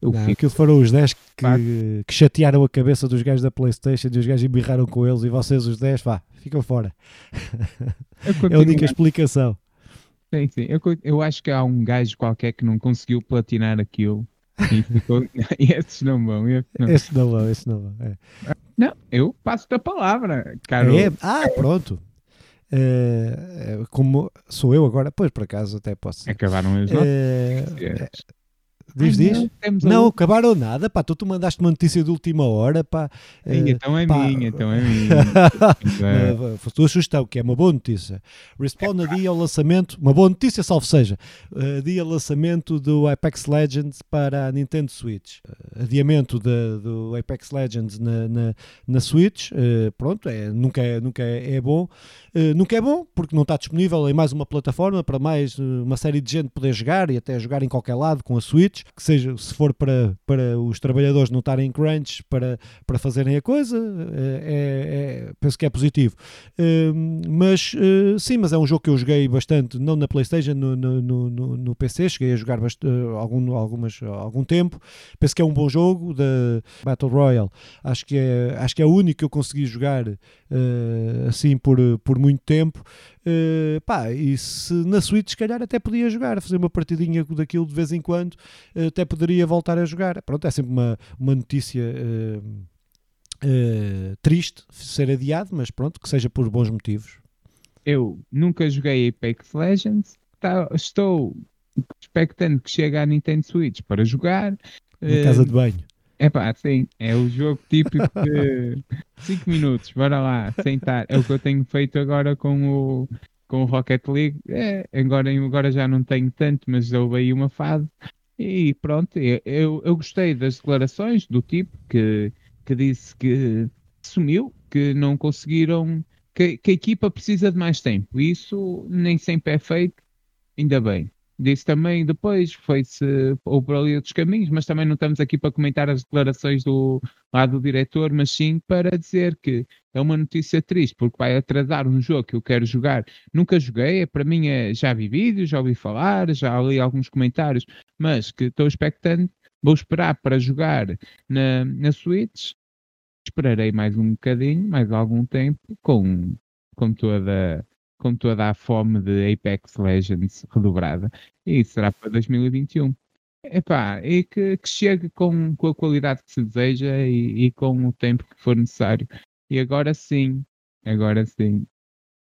eu não, aquilo foram os 10 que, que, chatearam a cabeça dos gajos da Playstation e os gajos embirraram com eles e vocês os 10, vá, ficam fora. é a única explicação. Sim, sim. Eu, eu acho que há um gajo qualquer que não conseguiu platinar aquilo e ficou... esses não vão. Esses não, vão, esses não vão. É. Não, eu passo-te a palavra, caro. É? Ah, pronto. Uh, como sou eu agora, pois por acaso até posso. Acabaram as notas. Diz, Ai, diz. Não, não acabaram nada, pá. Tu, tu mandaste uma notícia de última hora, pá. uh, então é pá. minha, então é minha. Foi a tua sugestão, que é uma boa notícia. Respawn é, dia ao lançamento, uma boa notícia, salvo seja, uh, dia lançamento do Apex Legends para a Nintendo Switch. Uh, adiamento de, do Apex Legends na, na, na Switch, uh, pronto, é, nunca, é, nunca é, é bom. nunca é bom, porque não está disponível em mais uma plataforma para mais uma série de gente poder jogar e até jogar em qualquer lado com a Switch que seja, se for para, para os trabalhadores não estarem em crunch para, para fazerem a coisa, eh, é, é, penso que é positivo. Uh, mas uh, sim, mas é um jogo que eu joguei bastante, não na Playstation, no, no, no, no PC, cheguei a jogar bastante, algum, algumas, algum tempo. Penso que é um bom jogo da Battle Royale. Acho que é, acho que é o único que eu consegui jogar uh, assim por, por muito tempo. Uh, pá, e se na Switch, se calhar até podia jogar, fazer uma partidinha daquilo de vez em quando, uh, até poderia voltar a jogar. Pronto, é sempre uma, uma notícia triste ser adiado, mas pronto, que seja por bons motivos. Eu nunca joguei Apex Legends, tá, estou expectando que chegue à Nintendo Switch para jogar. Na casa de banho. É pá, sim, é o jogo típico de 5 minutos, bora lá, sentar. É o que eu tenho feito agora com o, com o Rocket League. É, agora, agora já não tenho tanto, mas houve aí uma fase. E pronto, eu, eu gostei das declarações do tipo que, que disse que sumiu, que não conseguiram, que, que a equipa precisa de mais tempo. Isso nem sempre é feito, ainda bem disse também depois, foi-se ou por ali outros caminhos, mas também não estamos aqui para comentar as declarações do lado do diretor, mas sim para dizer que é uma notícia triste, porque vai atrasar um jogo que eu quero jogar. Nunca joguei, para mim é, já vi vídeos, já ouvi falar, já li alguns comentários, mas que estou expectante vou esperar para jogar na, na Switch, esperarei mais um bocadinho, mais algum tempo, com, com toda com toda a fome de Apex Legends redobrada, e será para 2021. Epá, e que, que chegue com, com a qualidade que se deseja e, e com o tempo que for necessário. E agora sim, agora sim,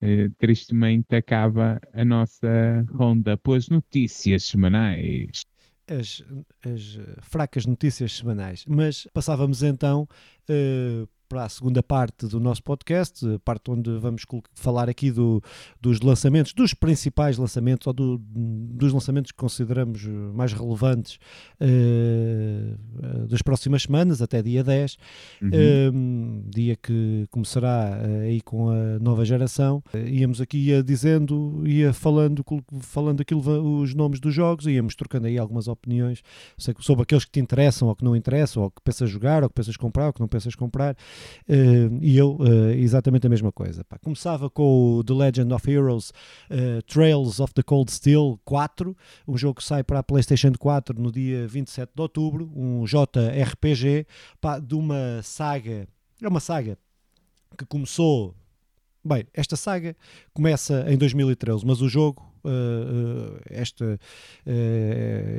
eh, tristemente acaba a nossa ronda pelas notícias semanais. As, as fracas notícias semanais. Mas passávamos então uh, para a segunda parte do nosso podcast, a parte onde vamos falar aqui do, dos lançamentos, dos principais lançamentos, ou do, dos lançamentos que consideramos mais relevantes uh, das próximas semanas, até dia 10, uhum. uh, dia que começará uh, aí com a nova geração. íamos aqui ia dizendo, ia falando, falando aquilo, os nomes dos jogos, íamos trocando aí algumas opiniões sobre aqueles que te interessam ou que não interessam, ou que pensas jogar, ou que pensas comprar, ou que não pensas comprar. Uh, e eu, uh, exatamente a mesma coisa. Começava com o The Legend of Heroes uh, Trails of the Cold Steel 4, um jogo que sai para a PlayStation 4 no dia 27 de outubro, um JRPG de uma saga. É uma saga que começou. Bem, esta saga começa em 2013, mas o jogo uh, este, uh,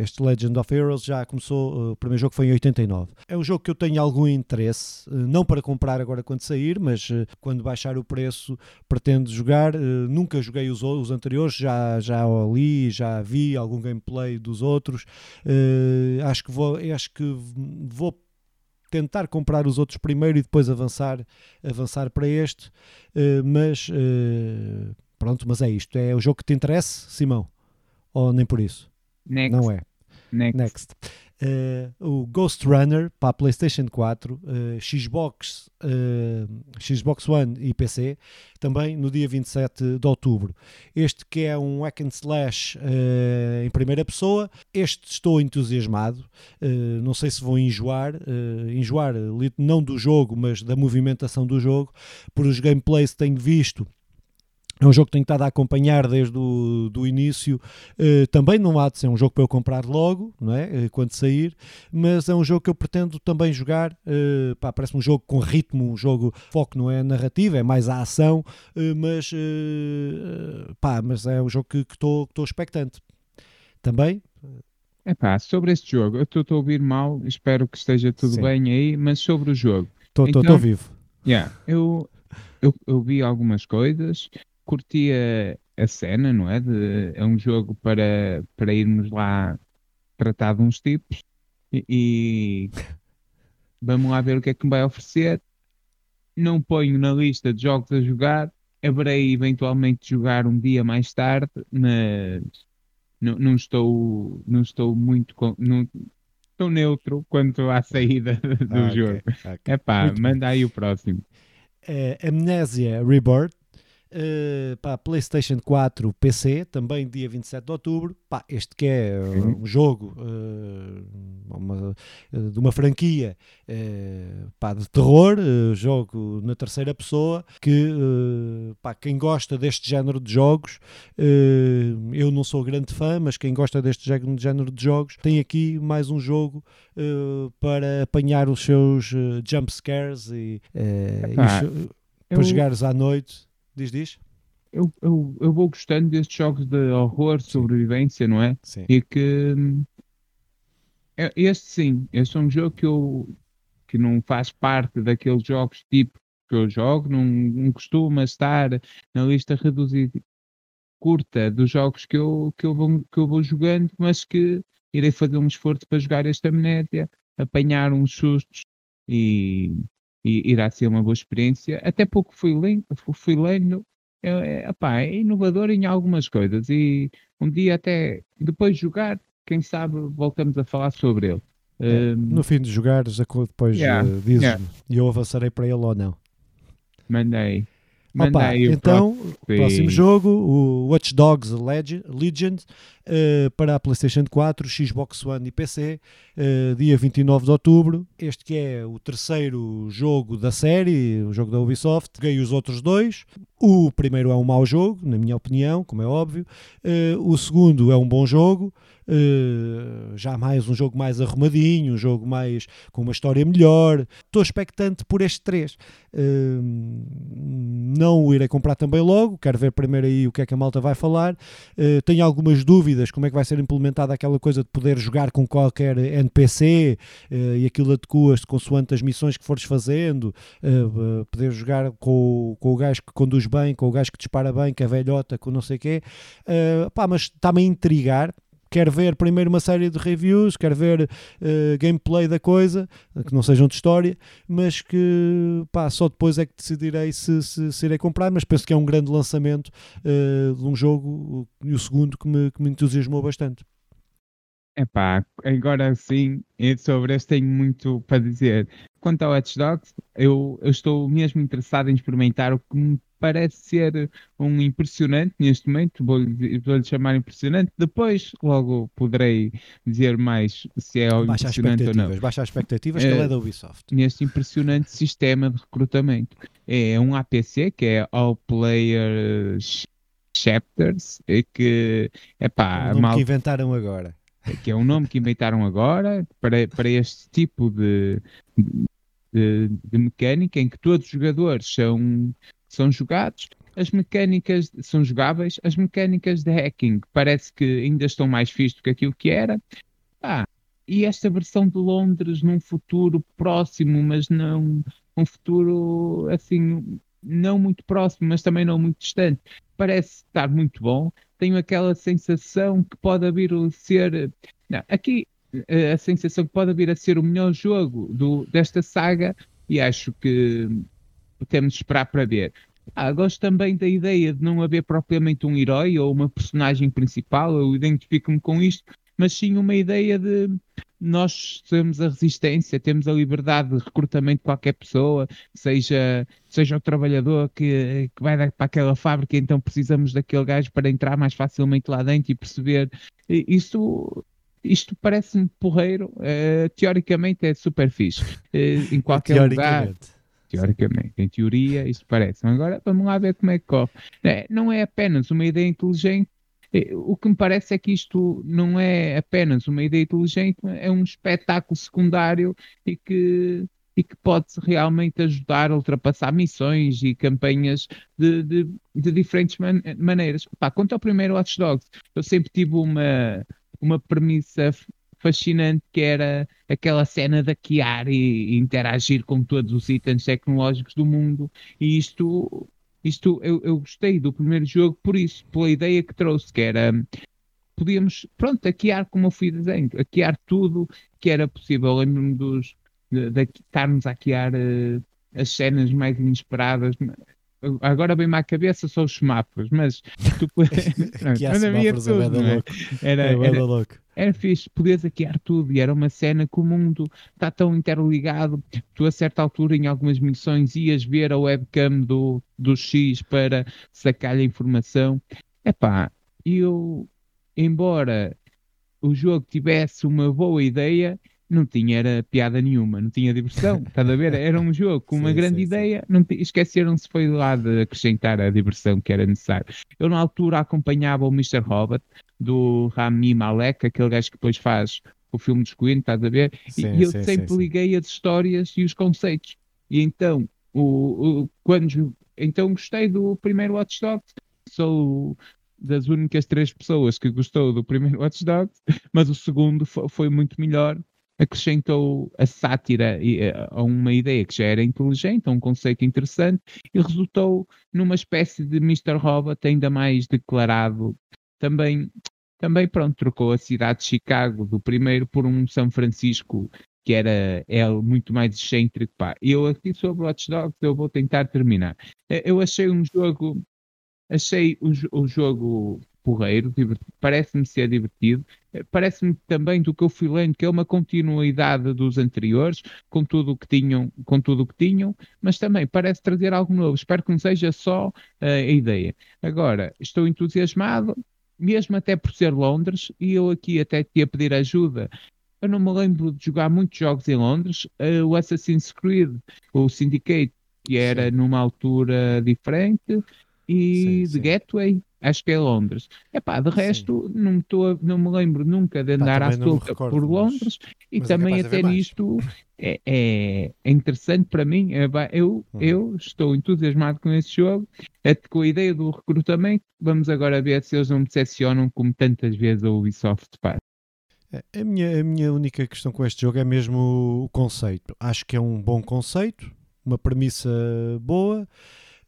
este Legend of Heroes já começou, o primeiro jogo foi em 89. É um jogo que eu tenho algum interesse, não para comprar agora quando sair, mas quando baixar o preço pretendo jogar. nunca joguei os, os anteriores, já, já li, já vi algum gameplay dos outros. acho que vou, acho que vou tentar comprar os outros primeiro e depois avançar, avançar para este, mas Pronto, mas é isto. É o jogo que te interessa, Simão? Ou nem por isso? Next. Não é. Next. Next. Uh, o Ghost Runner para a PlayStation 4, uh, eh, Xbox, uh, Xbox One e PC, também no dia 27 de outubro. Este que é um hack and slash em primeira pessoa, este estou entusiasmado. não sei se vou enjoar, enjoar não do jogo, mas da movimentação do jogo, por os gameplays que tenho visto é um jogo que tenho estado a acompanhar desde o do início. Uh, também não há de ser um jogo para eu comprar logo, não é? Uh, quando sair, mas é um jogo que eu pretendo também jogar. Uh, pá, parece um jogo com ritmo, um jogo foco não é narrativa, é mais a ação, mas, pá, mas é um jogo que estou expectante. Também. Epá, sobre este jogo, eu estou a ouvir mal, espero que esteja tudo Sim. bem aí, mas sobre o jogo. Estou então, vivo. Yeah, eu, eu, eu vi algumas coisas, curtia a cena, não é? De, é um jogo para, para irmos lá tratar de uns tipos e, e vamos lá ver o que é que me vai oferecer. Não ponho na lista de jogos a jogar, haverei eventualmente jogar um dia mais tarde, mas não, não estou, não estou muito. Não, estou neutro quanto à saída do ah, jogo. Okay, okay. Epá, manda aí o próximo. É, Amnésia Rebirth Uh, pá, PlayStation 4, PC, também dia 27 de outubro. Pá, este que é uh, um jogo uh, uma, de uma franquia pá, de terror, jogo na terceira pessoa. Que pá, quem gosta deste género de jogos, eu não sou grande fã, mas quem gosta deste género de jogos tem aqui mais um jogo para apanhar os seus jump scares e, e para eu... jogares à noite Diz, diz. Eu, eu, eu vou gostando destes jogos de horror, sobrevivência, não é? Sim. E que é, este sim, este é um jogo que eu que não faz parte daqueles jogos tipo que eu jogo, não, não costuma estar na lista reduzida curta dos jogos que eu, que, eu vou, que eu vou jogando, mas que irei fazer um esforço para jogar esta amnésia, apanhar uns sustos e, e irá ser uma boa experiência. Até pouco fui lendo, fui lendo é, é, opá, é inovador em algumas coisas e um dia até depois de jogar, quem sabe voltamos a falar sobre ele. É, um, no fim de jogar, depois yeah, uh, dizes-me yeah. e eu avançarei para ele ou não. Mandei. Opa, então, próximo, próximo jogo, o Watch Dogs Legend, uh, para a PlayStation 4, Xbox One e PC, uh, dia 29 de outubro. Este que é o terceiro jogo da série, o jogo da Ubisoft. Joguei os outros dois. O primeiro é um mau jogo, na minha opinião, como é óbvio. Uh, o segundo é um bom jogo. Uh, já mais um jogo mais arrumadinho, um jogo mais com uma história melhor. Estou expectante por este 3. Uh, não o irei comprar também logo, quero ver primeiro aí o que é que a malta vai falar. Uh, tenho algumas dúvidas como é que vai ser implementada aquela coisa de poder jogar com qualquer NPC e aquilo adequas consoante as missões que fores fazendo, poder jogar com, com o gajo que conduz bem, com o gajo que dispara bem, com a velhota, com não sei o quê. pá, mas está-me a intrigar quero ver primeiro uma série de reviews, quero ver uh, gameplay da coisa, que não sejam de história, mas que pá, só depois é que decidirei se, se, se irei comprar, mas penso que é um grande lançamento uh, de um jogo e o segundo que me, que me entusiasmou bastante. Epá, agora sim, sobre este tenho muito para dizer. Quanto ao Watch Dogs, eu, eu estou mesmo interessado em experimentar o que me parece ser um impressionante neste momento, vou-lhe vou chamar impressionante, depois logo poderei dizer mais se é baixa impressionante ou não. Baixa as expectativas, que é, ele é da Ubisoft. Neste impressionante sistema de recrutamento. É um APC, que é All Players Chapters, que, é um mal... que inventaram agora. Que é um nome que inventaram agora para, para este tipo de, de, de mecânica em que todos os jogadores são são jogados, as mecânicas são jogáveis, as mecânicas de hacking parece que ainda estão mais fixe do que aquilo que era. Ah, e esta versão de Londres num futuro próximo, mas não um futuro assim não muito próximo, mas também não muito distante, parece estar muito bom. Tenho aquela sensação que pode vir a ser. Não, aqui a sensação que pode vir a ser o melhor jogo do, desta saga e acho que temos de esperar para ver. Ah, gosto também da ideia de não haver propriamente um herói ou uma personagem principal, eu identifico-me com isto, mas sim uma ideia de nós temos a resistência, temos a liberdade de recrutamento de qualquer pessoa, seja, seja o trabalhador que, que vai para aquela fábrica, então precisamos daquele gajo para entrar mais facilmente lá dentro e perceber. Isso isto parece-me porreiro, uh, teoricamente é super fixe. Uh, em qualquer lugar teoricamente. Em teoria, isso parece. Agora, vamos lá ver como é que corre. É, não é apenas uma ideia inteligente. É, o que me parece é que isto não é apenas uma ideia inteligente, é um espetáculo secundário e que, e que pode realmente ajudar a ultrapassar missões e campanhas de, de, de diferentes man maneiras. Pá, quanto ao primeiro Watch Dogs, eu sempre tive uma, uma premissa fascinante que era aquela cena de hackear e, e interagir com todos os itens tecnológicos do mundo. E isto, isto eu, eu gostei do primeiro jogo por isso, pela ideia que trouxe, que era podíamos, pronto, hackear como eu fui dizendo, hackear tudo que era possível. Lembro-me dos de, de estarmos a hackear uh, as cenas mais inesperadas. Agora vem-me à cabeça só os semáforos, mas tu que há semáforos tudo, é? Era, é era, louco era fixe, podias hackear tudo e era uma cena que o mundo está tão interligado. Tu, a certa altura, em algumas missões, ias ver a webcam do, do X para sacar-lhe a informação. Epá, eu, embora o jogo tivesse uma boa ideia, não tinha era piada nenhuma, não tinha diversão. Estás a ver? Era um jogo com uma sim, grande sim, ideia, esqueceram-se foi lá de acrescentar a diversão que era necessário. Eu na altura acompanhava o Mr. Hobbit do Rami Malek, aquele gajo que depois faz o filme dos Queen, estás a ver? e eu sempre liguei as histórias e os conceitos. E então, o, o, quando então gostei do primeiro Watch Dogs, sou das únicas três pessoas que gostou do primeiro Watch Dogs, mas o segundo foi, foi muito melhor acrescentou a sátira eh, a uma ideia que já era inteligente, a um conceito interessante, e resultou numa espécie de Mr. Robot ainda mais declarado. Também, também pronto, trocou a cidade de Chicago do primeiro por um São Francisco que era é muito mais excêntrico. Pá. Eu aqui sobre Watch Dogs eu vou tentar terminar. Eh, eu achei um jogo achei o, o jogo porreiro, parece-me ser divertido. Eh, parece-me também do que eu fui lendo que é uma continuidade dos anteriores, com tudo o que tinham, com tudo o que tinham, mas também parece trazer algo novo. Espero que não seja só uh, a ideia. Agora, estou entusiasmado. Mesmo até por ser Londres, e eu aqui até te ia pedir ajuda. Eu não me lembro de jogar muitos jogos em Londres. Uh, o Assassin's Creed, o Syndicate, que era sim. numa altura diferente, e sim, de Gateway, acho que é Londres. Epá, de resto, não, tô, não me lembro nunca de andar à solta por Londres mas, e mas é também até nisto é, é, é, interessante para mim. É, eu, hum. eu estou entusiasmado com esse jogo, é, com a ideia do recrutamento. Vamos agora ver se eles não me decepcionam como tantas vezes a Ubisoft faz. A minha, a minha única questão com este jogo é mesmo o conceito. Acho que é um bom conceito, uma premissa boa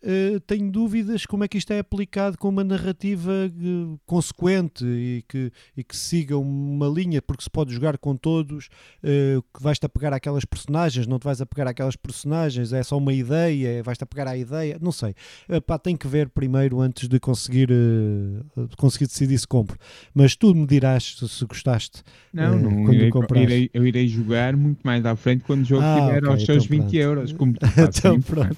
uh, tenho dúvidas como é que isto é aplicado com uma narrativa uh, consequente e que, e que siga uma linha, porque se pode jogar com todos, uh, que vais-te apegar àquelas personagens, não te vais apegar àquelas personagens, é só uma ideia, vais-te apegar à ideia, não sei. Pá, tem que ver primeiro antes de conseguir, conseguir decidir se compro. Mas tu me dirás se, se gostaste não, não, quando irei, irei, eu irei jogar muito mais à frente quando o jogo ah, estiver okay, aos seus então 20 pronto. euros. Como tu então, pronto.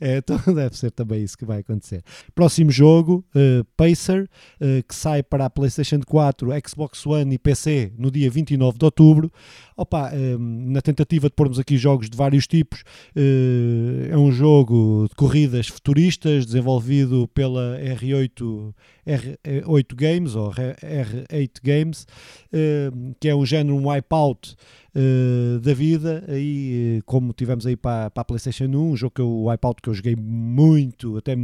É, então deve ser também isso que vai acontecer. Próximo jogo, uh, Pacer, uh, que sai para a PlayStation 4, Xbox One e PC no dia 29 de outubro. Opa, um, na tentativa de pormos aqui jogos de vários tipos, uh, é um jogo de corridas futuristas desenvolvido pela R8, R8 Games ou R8 Games, uh, que é um género um wipeout uh, da vida. Aí, como tivemos aí para, para a PlayStation 1, um jogo que eu, o wipeout que eu joguei muito, até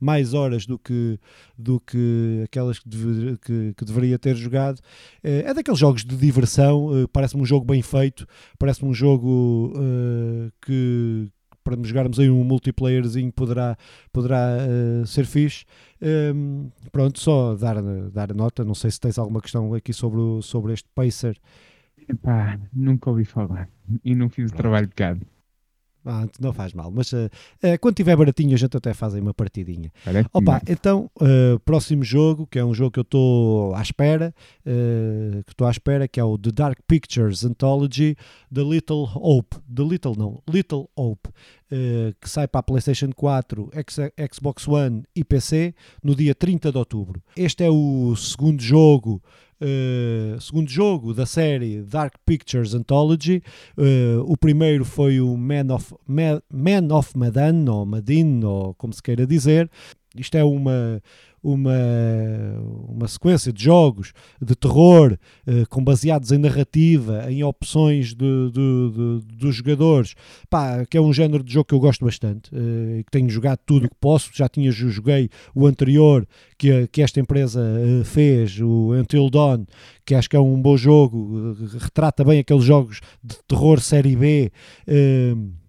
mais horas do que, do que aquelas que, deve, que, que deveria ter jogado. é daqueles jogos de diversão, parece-me um jogo bem feito, parece-me um jogo uh, que para jogarmos aí um multiplayerzinho poderá, poderá uh, ser fixe. Um, ehm, pronto, só dar, dar a nota. Não sei se tens alguma questão aqui sobre, o, sobre este Pacer. Epá, nunca ouvi falar e não fiz o trabalho de casa. Ah, não faz mal, mas uh, uh, quando tiver baratinho a gente até faz aí uma partidinha. Parece Opa, então, uh, próximo jogo, que é um jogo que eu estou à espera, que estou à espera, que é o The Dark Pictures Anthology, The Little Hope, The Little não, Little Hope, que sai para a PlayStation 4, X Xbox One e PC no dia 30 de outubro. Este é o segundo jogo Uh, segundo jogo da série Dark Pictures Anthology. Uh, o primeiro foi o Man of, Man of Madan, ou Madin, ou como se queira dizer. Isto é uma, uma, uma sequência de jogos de terror uh, com baseados em narrativa, em opções de, de, de, dos jogadores, pá, que é um género de jogo que eu gosto bastante, uh, que tenho jogado tudo o que posso, já tinha joguei o anterior que, que esta empresa uh, fez, o Until Dawn, que acho que é um bom jogo, retrata bem aqueles jogos de terror série B. Uh,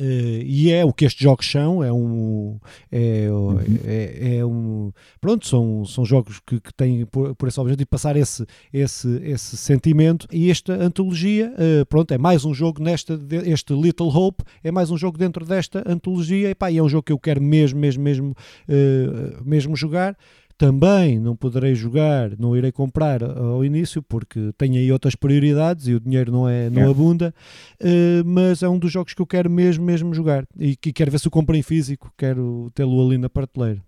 Uh, e é o que estes jogos são, é um, é, uhum. é, é, um pronto, são, são jogos que, que têm por, por esse objetivo passar esse, esse, esse sentimento e esta antologia, uh, pronto, é mais um jogo nesta, este Little Hope, é mais um jogo dentro desta antologia e, pá, é um jogo que eu quero mesmo, mesmo, mesmo, uh, mesmo jogar também não poderei jogar, não irei comprar ao início porque tenho aí outras prioridades e o dinheiro não, é, não é. abunda, uh, mas é um dos jogos que eu quero mesmo, mesmo jogar e que quero ver se o compro em físico, quero tê-lo ali na prateleira.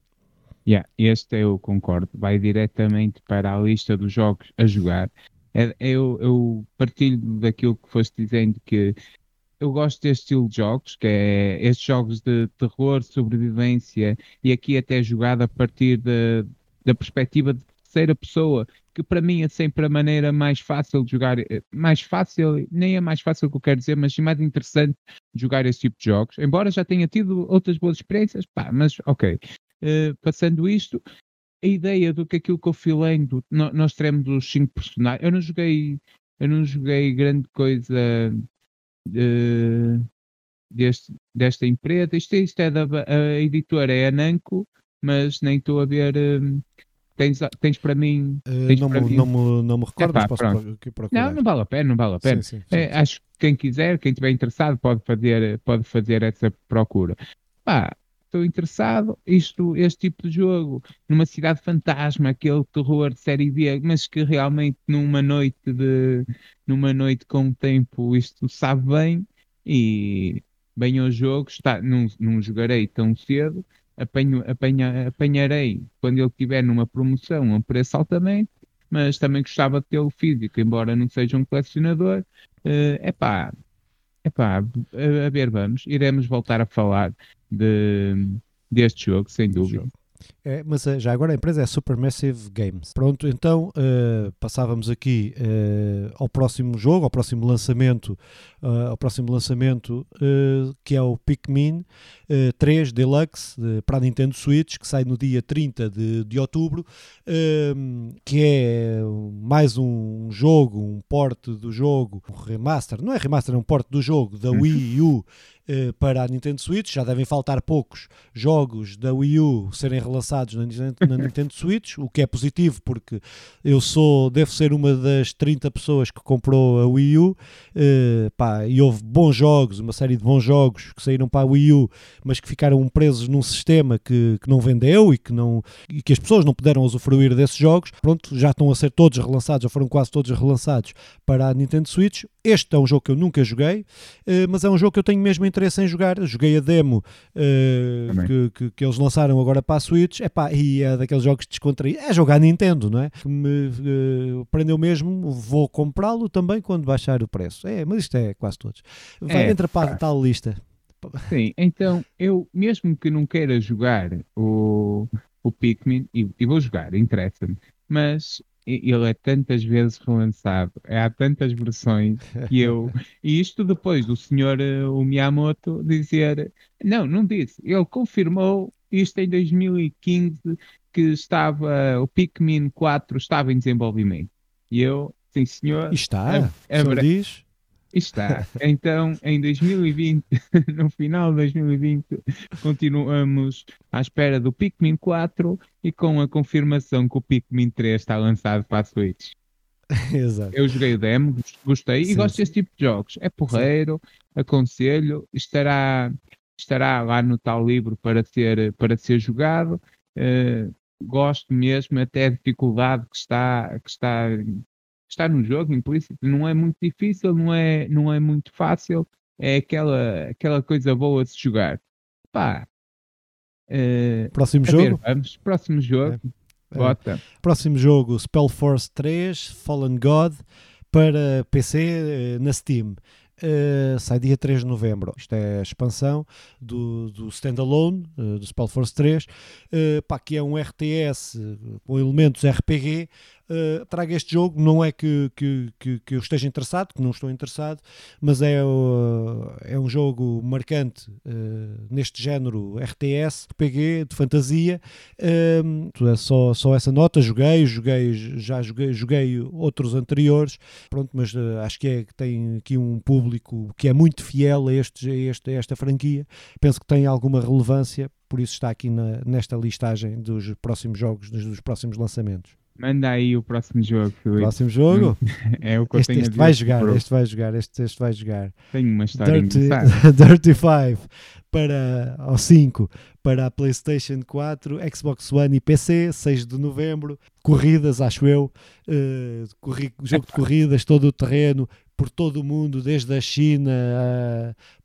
Yeah, este eu concordo, vai diretamente para a lista dos jogos a jogar. É, eu, eu partilho daquilo que foste dizendo que eu gosto deste estilo de jogos, que é estes jogos de terror, sobrevivência e aqui até jogado a partir de, da perspectiva de terceira pessoa, que para mim é sempre a maneira mais fácil de jogar, eh, mais fácil, nem é mais fácil que eu quero dizer, mas mais interessante de jogar esse tipo de jogos. Embora já tenha tido outras boas experiências, pá, mas ok. Uh, passando isto, a ideia do que aquilo que eu fui lendo, nós teremos os cinco personagens. Eu não joguei, eu não joguei grande coisa uh, deste, desta empresa. Isto, isto é da a editora é a mas nem estou a ver. Tens, tens para mim. Uh, não, para me, mim... Não, me, não me recordo, Epá, mas posso procurar. Não, não vale a pena, não vale a pena. Sim, sim, sim, é, acho que quem quiser, quem estiver interessado, pode fazer, pode fazer essa procura. Pá, estou interessado, isto, este tipo de jogo, numa cidade fantasma, aquele terror de série B, mas que realmente numa noite de numa noite com tempo isto sabe bem e bem ao jogo, está, não, não jogarei tão cedo, apanho, apanha, apanharei quando ele estiver numa promoção a um preço altamente, mas também gostava de tê-lo físico, embora não seja um colecionador. É uh, pá, epá, a, a ver, vamos, iremos voltar a falar de, deste jogo, sem dúvida. É, mas eh, já agora a empresa é Supermassive Games. Pronto, então uh, passávamos aqui uh, ao próximo jogo, ao próximo lançamento, uh, ao próximo lançamento que é o Pikmin 3 Deluxe para a Nintendo Switch, que sai no dia 30 de, de outubro, que é mais um jogo, um porte do jogo, um remaster, não é remaster, é um porte do jogo da uhum. Wii U eh, para a Nintendo Switch. Já devem faltar poucos jogos da Wii U serem relançados na, na Nintendo Switch, o que é positivo porque eu sou, devo ser uma das 30 pessoas que comprou a Wii U uh, pá, e houve bons jogos, uma série de bons jogos que saíram para a Wii U, mas que ficaram presos num sistema que, que não vendeu e que, não, e que as pessoas não puderam usufruir desses jogos. Pronto, já estão a ser todos relançados, já foram quase todos relançados para a Nintendo Switch. Este é um jogo que eu nunca joguei, uh, mas é um jogo que eu tenho mesmo interesse em jogar. Joguei a demo uh, que, que, que, eles lançaram agora para a Switch Epá, e é daqueles jogos descontraídos. É jogar Nintendo, não é? Que me uh, prendeu mesmo. Vou comprá-lo também quando baixar o preço. É, mas isto é quase todos. Vai, é, entra para a tal lista. Sim, então eu, mesmo que não queira jogar o, o Pikmin, e, e vou jogar, interessa-me, mas ele é tantas vezes relançado, é, há tantas versões que eu. E isto depois do senhor eh, o Miyamoto dizer. Não, não disse. Ele confirmou isto em 2015 que estava. O Pikmin 4 estava em desenvolvimento. E eu, sim senhor. Está? É, é, diz? Está. Então, em 2020, no final de 2020, continuamos à espera do Pikmin 4 e com a confirmação que o Pikmin 3 está lançado para a Switch. Exato. Eu joguei o demo, gostei sim, e gosto sim. desse tipo de jogos. É porreiro, sim. aconselho, estará, estará lá no tal livro para ser, para ser jogado. Uh, gosto mesmo, até a dificuldade que está, que está está no jogo implícito, não é muito difícil, não é, não é muito fácil, é aquela, aquela coisa boa de se jogar. Pá. Uh, próximo jogo? Ver, vamos, próximo jogo. É. Bota. É. Próximo jogo, Spellforce 3, Fallen God, para PC eh, na Steam. Uh, sai dia 3 de novembro. Isto é a expansão do, do standalone uh, do Spellforce 3, uh, pá, que é um RTS com elementos RPG uh, trago este jogo. Não é que, que, que, que, eu esteja interessado, que não estou interessado, mas é, uh, é um jogo marcante uh, neste género RTS, PG, de fantasia. Uh, é só, só essa nota. Joguei, joguei, já joguei, joguei outros anteriores, pronto, mas acho que, é, tem aqui um público que é muito fiel a, este, a, este, a esta franquia. Penso que tem alguma relevância por isso está aqui na, nesta listagem dos próximos jogos, dos, dos próximos lançamentos. Manda aí o próximo jogo, Filipe. Próximo jogo? É o que eu este, tenho este vai jogar, este vai jogar, este, este vai jogar. Tenho uma história Dirty, Dirty 5 para ao 5 para a PlayStation 4, Xbox One e PC, 6 de novembro. Corridas, acho eu. Uh, corri, jogo de corridas, todo o terreno, por todo o mundo, desde a China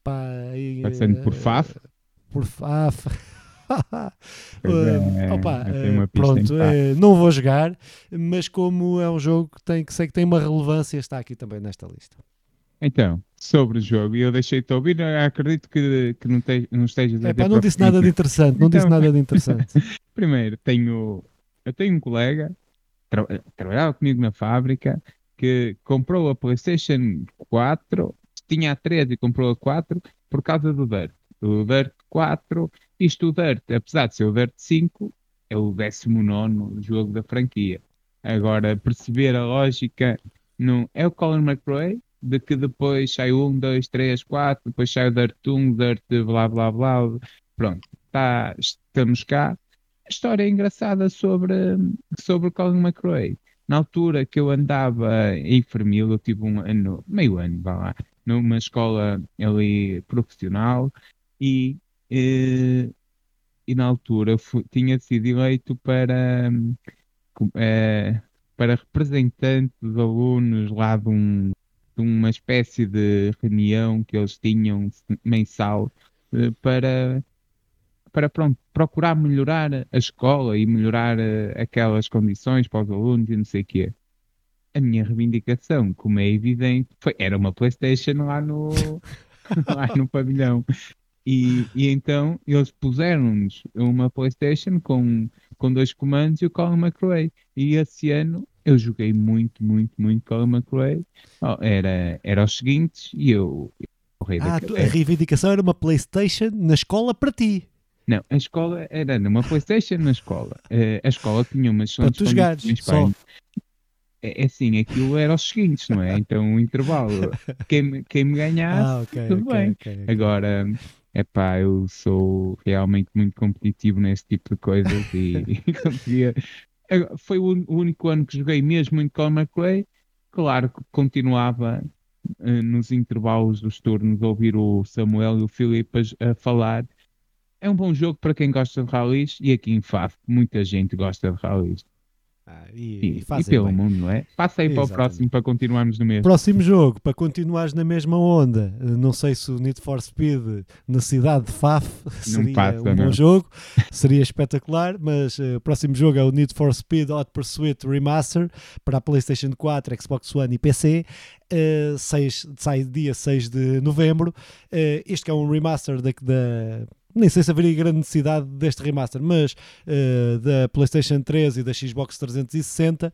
para, uh, Passando por FAF. Por FAF. uh, opa, uh, pronto, uh, não vou jogar, mas como é um jogo que, tem, que sei que tem uma relevância, está aqui também nesta lista. Então, sobre o jogo, e eu deixei-te ouvir, acredito que, que não, te, não estejas a é, pá, Não disse nada de interessante, não então, disse nada de interessante. primeiro, tenho, eu tenho um colega, tra trabalhava comigo na fábrica, que comprou a PlayStation 4, tinha a 3 e comprou a 4 por causa do Dirt. O Dirt 4 isto o Dirt, apesar de ser o Dirt 5, é o 19 jogo da franquia. Agora, perceber a lógica, não é o Colin McRae, de que depois sai 1, 2, 3, 4, depois sai o Dirt 1, Dirt blá blá blá. Pronto, tá, estamos cá. A história é engraçada sobre, sobre o Colin McRae. Na altura que eu andava em Fermil, eu tive um ano, meio ano, vá lá, numa escola ali profissional e e, e na altura fui, tinha sido eleito para, é, para representante dos alunos lá de, um, de, uma espécie de reunião que eles tinham mensal eh, para, para pronto, procurar melhorar a escola e melhorar aquelas condições para os alunos e não sei o quê. A minha reivindicação, como é evidente, foi, era uma Playstation lá no, lá no pavilhão. E, e então eles puseram-nos uma Playstation com, com dois comandos e o Colin McRae. E esse ano eu joguei muito, muito, muito Colin McRae. Oh, era, era os seguintes e eu... ah, tu, a reivindicação era uma Playstation na escola para ti. Não, a escola era numa Playstation na escola. Uh, a escola tinha umas Para jogares, só. É, é assim, aquilo era os seguintes, não é? Então o intervalo, quem, quem me ganhasse, ah, okay, tudo okay, bem. Okay, Agora, é pá, eu sou realmente muito competitivo nesse tipo de coisas e, e conseguia. Foi o, único ano que joguei mesmo muito com a McClay. Claro que continuava uh, nos intervalos dos turnos a ouvir o Samuel e o Filipe a, a falar. É um bom jogo para quem gosta de rallies e aqui em Faf muita gente gosta de rallies. Ah, e, e, e, pelo bem. mundo, não é? Passa aí Exatamente. para o próximo para continuarmos no mesmo. Próximo jogo, para continuares na mesma onda. Eh, não sei se o Need for Speed na cidade de Faf seria passa, um não. bom jogo, seria espetacular, mas o uh, próximo jogo é o Need for Speed Hot Pursuit Remaster para a PlayStation 4, Xbox One e PC. Uh, 6, sai dia 6 de novembro. Uh, este é um remaster da, da nem sei se haveria grande necessidade deste remaster, mas uh, da PlayStation 3 e da Xbox 360, uh,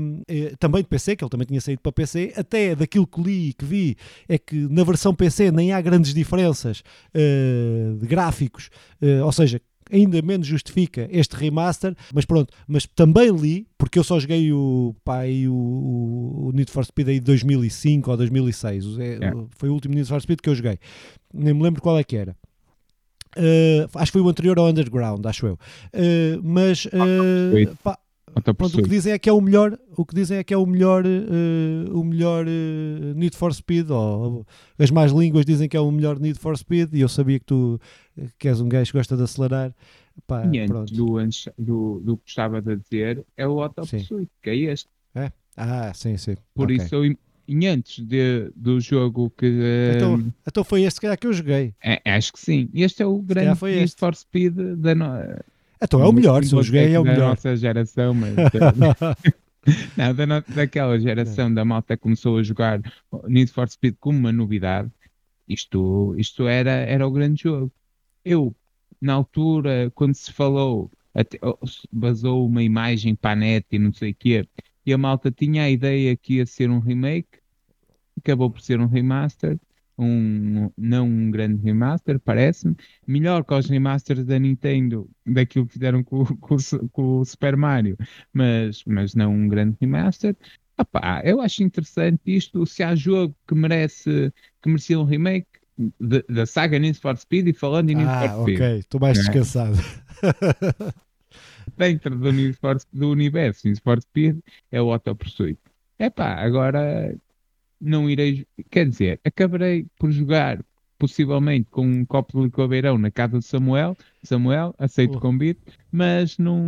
uh, também de PC, que ele também tinha saído para PC, até daquilo que li e que vi, é que na versão PC nem há grandes diferenças eh, de gráficos, eh, ou seja, ainda menos justifica este remaster, mas pronto, mas também li, porque eu só joguei o, pá, o, o Need for Speed aí de 2005 ou 2006, é, foi o último Need for Speed que eu joguei, nem me lembro qual é que era. Uh, acho que foi o anterior ao Underground, acho eu. Uh, mas uh, pá, pronto, o que dizem é que é o melhor, o que dizem é que é o melhor, o melhor Need for Speed, ou as mais línguas dizem que é o melhor Need for Speed, e eu sabia que tu que és um gajo que gosta de acelerar. Pá, e antes do, do, do que estava a dizer, é o Auto Pursuit, que é este. É? Ah, sim, sim. Por okay. isso eu e antes de, do jogo que. Então, um, então foi este que eu joguei. É, acho que sim. Este é o grande foi Need for Speed da. No... Então é o melhor, se eu joguei é o melhor. Da nossa geração, mas. não, da no... daquela geração da malta começou a jogar Need for Speed como uma novidade. Isto, isto era, era o grande jogo. Eu, na altura, quando se falou, até, basou uma imagem para a net e não sei o quê, e a malta tinha a ideia que ia ser um remake, acabou por ser um remaster, um, não um grande remaster, parece-me. Melhor que os remasters da Nintendo, daquilo que fizeram com, com, com o Super Mario, mas, mas não um grande remaster. Epá, eu acho interessante isto. Se há jogo que merece que merecia um remake da saga Need for Speed e falando em Need ah, for Speed. ok, estou mais é. descansado. Dentro do, do universo for Speed é o Auto Pursuit. Epá, agora não irei. Quer dizer, acabarei por jogar possivelmente com um copo de licobeirão na casa de Samuel. Samuel, aceito o convite, mas não,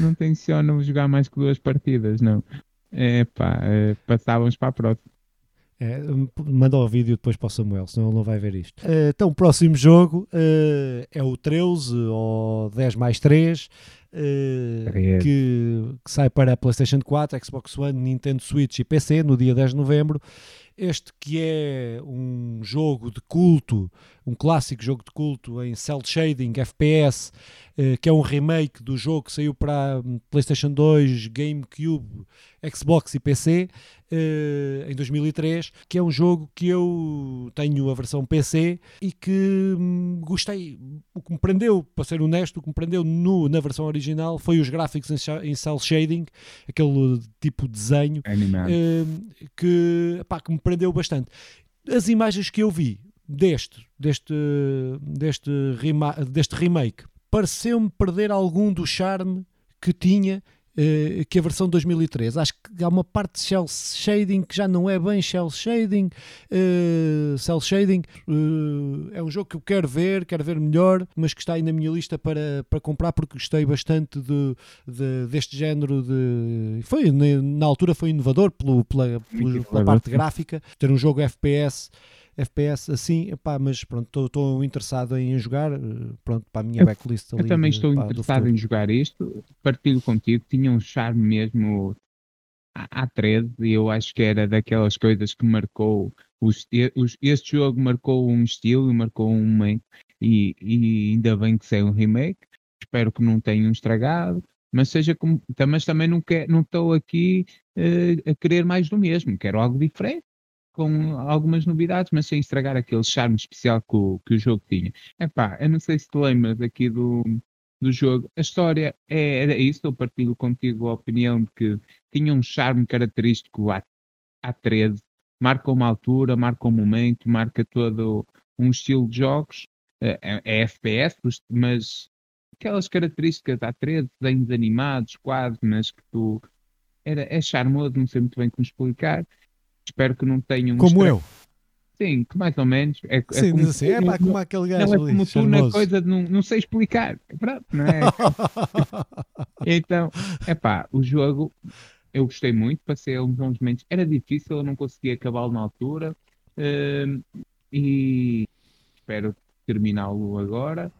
não tenciono jogar mais que duas partidas, não. É pá, é, passávamos para a próxima. É, manda o vídeo depois para o Samuel, senão ele não vai ver isto. Uh, então, o próximo jogo uh, é o 13 ou 10 mais 3. Uh, que, que, sai para a PlayStation 4, Xbox One, Nintendo Switch e PC no dia 10 de novembro. Este que é um jogo de culto, um clássico jogo de culto em cel shading, FPS, uh, que é um remake do jogo que saiu para PlayStation 2, GameCube, Xbox e PC uh, em 2003, que é um jogo que eu tenho a versão PC e que hum, gostei. O que me prendeu, para ser honesto, o que me prendeu no, na versão original foi os gráficos em, cel shading, aquele tipo de desenho uh, que, pá, que me prendeu bastante. As imagens que eu vi deste, deste, deste, deste remake pareceu-me perder algum do charme que tinha uh, que a versão 2003. Acho que há uma parte de shell shading que já não é bem shell shading. Uh, cell shading uh, é um jogo que eu quero ver, quero ver melhor, mas que está aí na minha lista para, para comprar porque gostei bastante de, de deste género de. Foi, na altura foi inovador pelo, pela, pela parte gráfica, ter um jogo FPS FPS assim, epá, mas pronto, estou interessado em jogar, eh, pronto, para a minha backlist ali. Eu também estou pá, interessado em jogar isto, partilho contigo, tinha um charme mesmo à 13 e eu acho que era daquelas coisas que marcou os, os, este jogo marcou um estilo, marcou um meio e, e ainda bem que saiu um remake. Espero que não tenham estragado, mas seja como, mas também não quer, não estou aqui uh, a querer mais do mesmo. Quero algo diferente, com algumas novidades, mas sem estragar aquele charme especial que o, que o jogo tinha. Epá, eu não sei se te lembras aqui do, do jogo. A história é, era isso, eu partilho contigo a opinião de que tinha um charme característico à, à 13, marca uma altura, marca um momento, marca todo um estilo de jogos, é, é, é FPS, mas aquelas características à 13, desenhos animados, quase, mas que tu era, é charmoso, não sei muito bem como explicar. Espero que não tenham. Como eu. Sim, que mais ou menos. É, é Sim, como, assim, é pá, como aquele gajo não, é como tu na coisa de não, não sei explicar. Pronto, não é? então, é pá, o jogo eu gostei muito, passei uns bons momentos. Era difícil, eu não conseguia acabá-lo na altura. Uh, e espero terminá-lo agora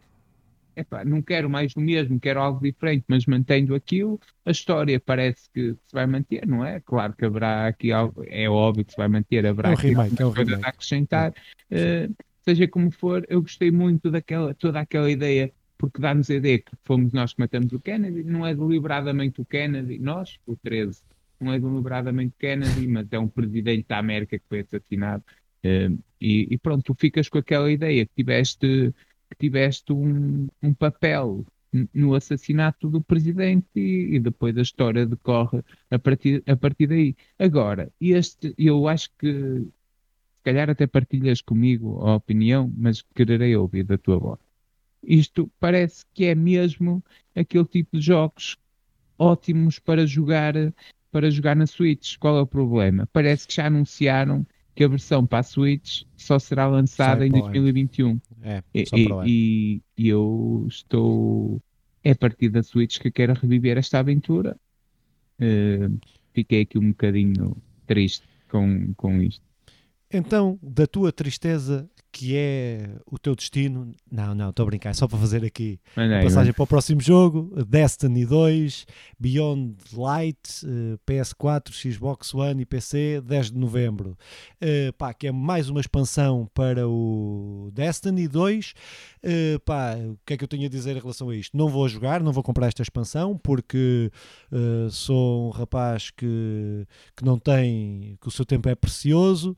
epá, não quero mais do mesmo, quero algo diferente, mas mantendo aquilo, a história parece que se vai manter, não é? Claro que haverá aqui algo, é óbvio que se vai manter, haverá é um remake, é um remake. a acrescentar. Uh, seja como for, eu gostei muito daquela, toda aquela ideia, porque dá-nos a ideia que fomos nós que matamos o Kennedy, não é deliberadamente o Kennedy, nós, o 13, não é deliberadamente Kennedy, mas é um presidente da América que foi assassinado. Uh, e, e, pronto, tu ficas com aquela ideia que tiveste que tiveste um, um papel no assassinato do presidente e, e, depois a história decorre a partir, a partir daí. Agora, este, eu acho que se calhar até partilhas comigo a opinião, mas quererei ouvir da tua voz. Isto parece que é mesmo aquele tipo de jogos ótimos para jogar para jogar na Switch. Qual é o problema? Parece que já anunciaram que a versão para a Switch só será lançada Sai em 2021. É, e, e, e, eu estou. É a partir da Switch que quero reviver esta aventura. Uh, fiquei aqui um bocadinho triste com, com isto. Então, da tua tristeza que é o teu destino. Não, não, estou a brincar, é só para fazer aqui a passagem para o próximo jogo: Destiny 2, Beyond Light, uh, PS4, Xbox One e PC, 10 de novembro. Uh, pá, que é mais uma expansão para o Destiny 2. Uh, pá, o que é que eu tenho a dizer em relação a isto? Não vou jogar, não vou comprar esta expansão porque uh, sou um rapaz que, que não tem, que o seu tempo é precioso.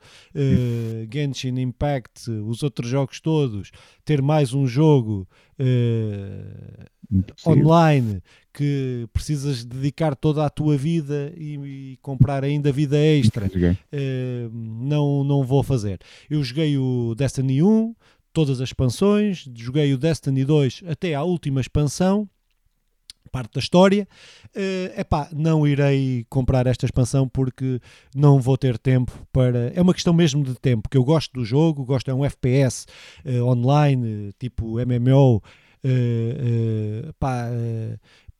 Genshin Impact, os outros jogos todos, ter mais um jogo online que precisas dedicar toda a tua vida e, e comprar ainda vida extra, não, não vou fazer. Eu joguei o Destiny 1 todas as expansões, joguei o Destiny 2 até à última expansão, parte da história. Uh, epá, não irei comprar esta expansão porque não vou ter tempo para. É uma questão mesmo de tempo, que eu gosto do jogo, gosto, é um FPS uh, eh, online, tipo MMO. Uh, uh, pá,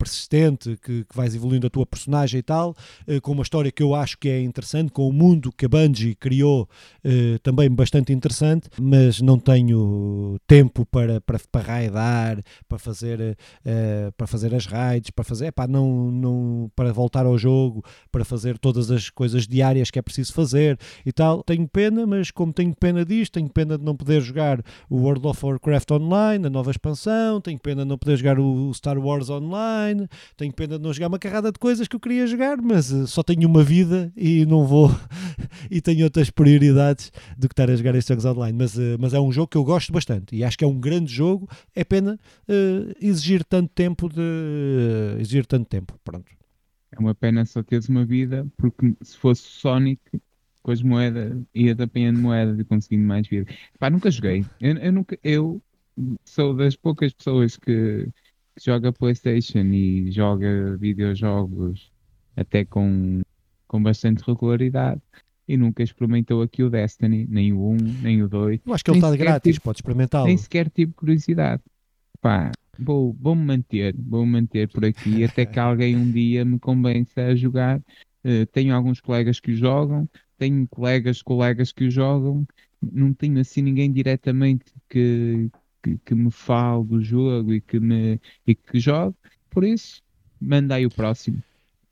persistente, que, que vais evoluindo a tua personagem e tal, uh, com uma história que eu acho que é interessante, com o mundo que a Bungie criou uh, também bastante interessante, mas não tenho tempo para, para, para raidar, para fazer, uh, para fazer as raids, para fazer, epá, não, não, para voltar ao jogo, para fazer todas as coisas diárias que é preciso fazer e tal. Tenho pena, mas como tenho pena disto, tenho pena de não poder jogar o World of Warcraft Online, a nova expansão, tenho pena de não poder jogar o Star Wars Online, online, tenho pena de não jogar uma carrada de coisas que eu queria jogar, mas uh, só tenho uma vida e não vou e tenho outras prioridades do que estar a jogar estes jogos online. Mas, uh, mas é um jogo que eu gosto bastante e acho que é um grande jogo. É pena uh, exigir tanto tempo de exigir tanto tempo. Pronto. É uma pena só teres uma vida, porque se fosse Sonic com as moedas, ia apanhando moedas e conseguindo mais vida. Pá, nunca joguei. Eu, eu, nunca, eu sou das poucas pessoas que joga PlayStation e joga videojogos até com, com bastante regularidade e nunca experimentou aqui o Destiny, nem o 1, nem o 2. Eu acho que ele está grátis, tive, pode experimentá-lo. Nem sequer tive curiosidade. Pá, vou, vou-me manter, vou-me manter por aqui até que alguém um dia me convença a jogar. Uh, tenho alguns colegas que o jogam, tenho colegas, colegas que o jogam não tenho assim ninguém diretamente que, que, que me fale do jogo e que, me, e que jogue, por isso, manda aí o próximo.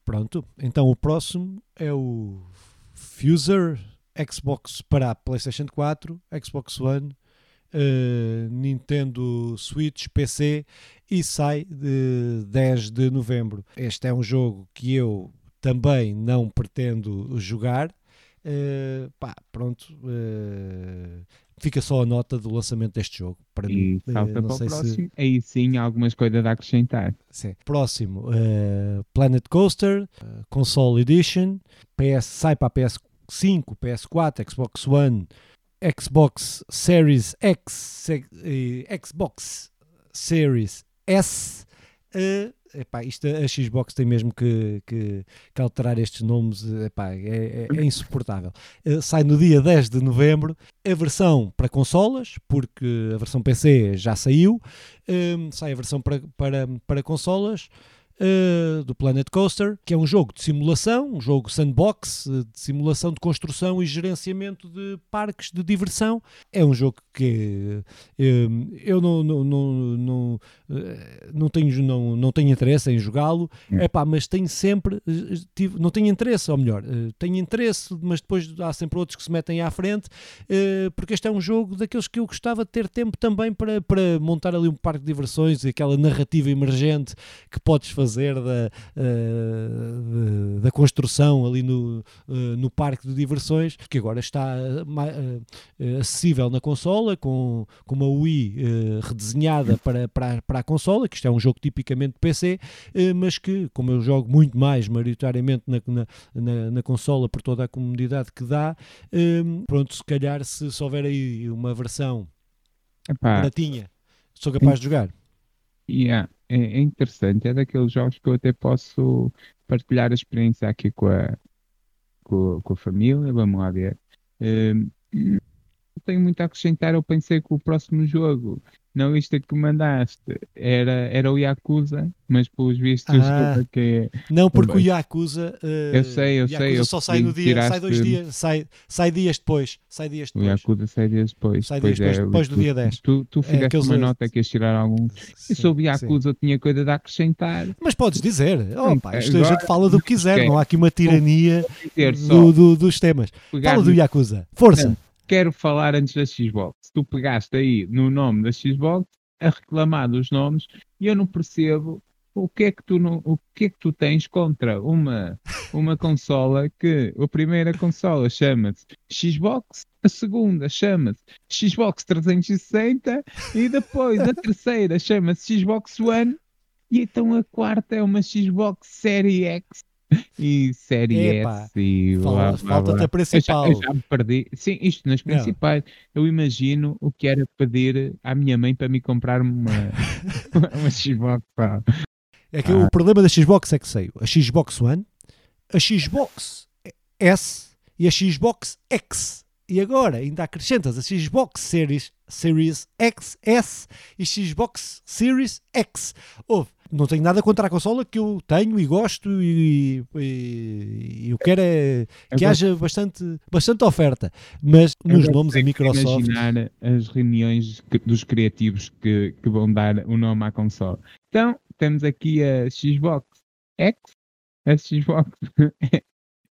Pronto, então o próximo é o Fuser Xbox para PlayStation 4, Xbox One, uh, Nintendo Switch, PC e sai de 10 de novembro. Este é um jogo que eu também não pretendo jogar. Uh, pá, pronto, uh, fica só a nota do lançamento deste jogo. Para E mim, salta para não o sei próximo. se Aí sim, há algumas coisas a acrescentar. Sim. Próximo, uh, Planet Coaster, uh, Console Edition, PS, sai para a PS5, PS4, Xbox One, Xbox Series X, eh, Xbox Series S. Uh, epá, isto, a Xbox tem mesmo que, que- que alterar estes nomes, epá, é, é- é insuportável. Uh, sai no dia 10 de novembro, a versão para consolas, porque a versão PC já saiu, um, sai a versão para, para, para consolas uh, do Planet Coaster, que é um jogo de simulação, um jogo sandbox, uh, de simulação de construção e gerenciamento de parques de diversão. É um jogo que um, eu não, não, não, não, uh, não, tenho, não, não tenho interesse em jogá-lo, É. Epá, mas tenho sempre, uh, tive, não tenho interesse, ou melhor, uh, tenho interesse, mas depois há sempre outros que se metem à frente, eh, porque este é um jogo daqueles que eu gostava de ter tempo também para, para montar ali um parque de diversões e aquela narrativa emergente que podes fazer da, eh, de- da construção ali no, eh, no parque de diversões, que agora está eh, acessível na consola com, com uma Wii redesenhada para, para, para a consola, que isto é um jogo tipicamente PC, mas que, como eu jogo muito mais maioritariamente na, na, na, na consola por toda a comodidade que dá, pronto, se calhar se, se houver aí uma versão Epá, baratinha, sou capaz de jogar. yeah, é, é interessante. É daqueles jogos que eu até posso partilhar a experiência aqui com a, com, com a família. Vamos lá ver. Hum, tenho muito a acrescentar. Eu pensei que o próximo jogo, na lista que mandaste, era, era o Yakuza, mas pelos vistos Ah. o que é. Não, porque o. Yakuza, eh, Eu sei, eu Yakuza sei, eu só sai no dia, sai dois tiraste- dias, sai, sai dias depois, sai dias O depois. Yakuza sai dias depois. Sai dias depois, é, depois do tu- dia 10. Tu, tu fizeste aqueles- uma nota que ias tirar algum. Sim, E sobre sim. Yakuza eu tinha coisa de acrescentar. Mas podes dizer, oh, pá, isto a Agora- gente fala do que quiser, não há aqui uma tirania do, do- dos temas. Fala do Yakuza, força. Quero falar antes da Xbox. Tu pegaste aí no nome da Xbox a reclamar dos nomes e eu não percebo o que é que tu não, o que é que tu tens contra uma uma consola que a primeira consola chama-se Xbox, a segunda chama-se Xbox 360 e depois a terceira chama-se Xbox One e então a quarta é uma Xbox Série X e Série Epá, S e blá, Fala- blá, Falta-te blá. a principal. Eu já, eu já me perdi. Sim, isto nas Não. principais. Eu imagino o que era pedir à minha mãe para me comprar uma, uma Xbox. pá. É que Ah. o problema da Xbox é que saiu a Xbox One, a Xbox S e a Xbox X. E agora ainda acrescentas a Xbox Series, Series X, S e Xbox Series X. Ouve, não tenho nada contra a consola que eu tenho e gosto e, e, eu quero é que Agora- haja bastante, bastante oferta. Mas nos nomes a Microsoft. Imaginar as reuniões que- dos criativos que, que vão dar o nome à console. Então, temos aqui a Xbox X, a Xbox.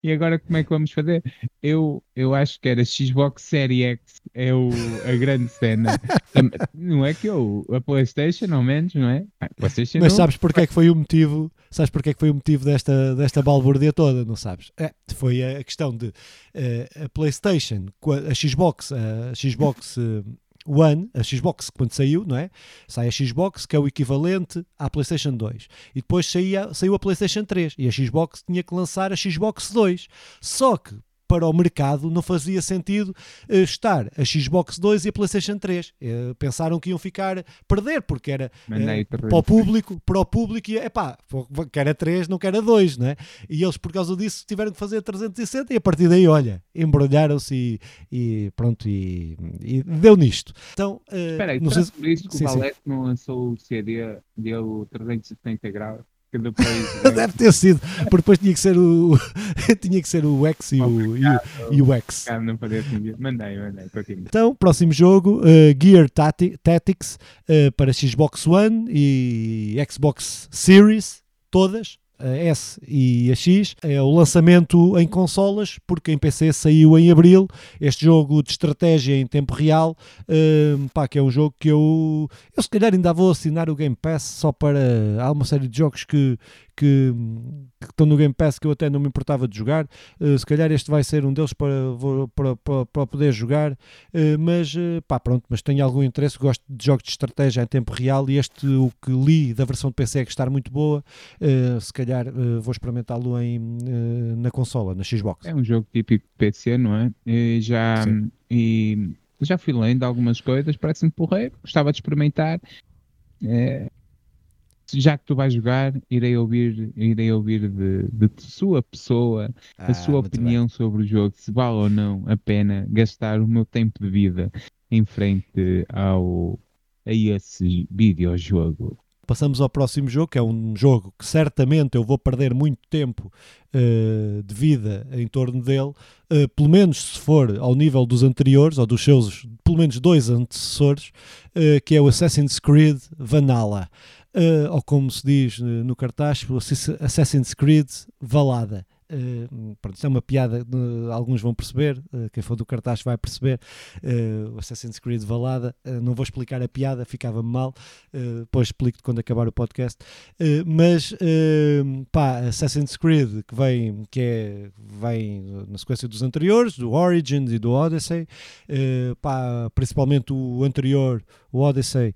e agora como é que vamos fazer? Eu, eu acho que era Xbox Série X, é o, a grande cena. Não é que eu, a PlayStation, ao menos, não é? PlayStation Mas não, sabes porque é que foi o motivo? Sabes porque é que foi o motivo desta, desta balbúrdia toda, não sabes? É, foi a questão de eh, a PlayStation, a Xbox, a Xbox eh, One, a Xbox quando saiu, não é? Sai a Xbox, que é o equivalente à PlayStation 2. E depois saía, saiu a PlayStation 3 e a Xbox tinha que lançar a Xbox 2. Só que para o mercado não fazia sentido eh, estar a Xbox 2 e a PlayStation 3. Eh, pensaram que iam ficar perder porque era Mandei eh, para o público, para o público, e epá, quer a 3, não quer a 2, não é? E eles, por causa disso, tiveram que fazer 360 e a partir daí, olha, embrulharam-se e, e pronto, e, e deu nisto. Então, Espera aí, não sei se- por isso que o. Valete não lançou o CD dele 360 graus? Deve ter sido, porque depois tinha que ser o tinha que ser o X e o, e, e o X. Não podia mandei, mandei, Então, próximo jogo, uh, Gear Tactics uh, para Xbox One e Xbox Series, todas a S e a X, é o lançamento em consolas, porque em PC saiu em Abril, este jogo de estratégia em tempo real, uh, pá, que é um jogo que eu, eu se calhar ainda vou assinar o Game Pass só para, há uma série de jogos que, que, que, estão no Game Pass que eu até não me importava de jogar. Uh, se calhar este vai ser um deles para, para, para, para poder jogar, uh, mas uh, pá, pronto, mas tenho algum interesse, gosto de jogos de estratégia em tempo real e este, o que li da versão de PC é que está muito boa, se calhar vou experimentá-lo na consola, na Xbox. É um jogo típico de PC, não é? E já, e já fui lendo algumas coisas, parece-me porreiro, gostava de experimentar. É, já que tu vais jogar, irei ouvir, irei ouvir de, de sua pessoa ah, a sua opinião bem. sobre o jogo, se vale ou não a pena gastar o meu tempo de vida em frente ao, a esse videojogo. Passamos ao próximo jogo, que é um jogo que certamente eu vou perder muito tempo uh, de vida em torno dele, uh, pelo menos se for ao nível dos anteriores, ou dos seus pelo menos dois antecessores, uh, que é o Assassin's Creed Vanilla uh, ou como se diz uh, no cartaz, Assassin's Creed Valada. Uh, pronto, isto é uma piada, uh, alguns vão perceber, uh, quem for do cartaz vai perceber. Assassin's Creed Valada, não vou explicar a piada, ficava-me mal, depois explico quando acabar o podcast. mas pá, Assassin's Creed, que vem, que é, vem na sequência dos anteriores, do Origins e do Odyssey, pá, principalmente o anterior, o Odyssey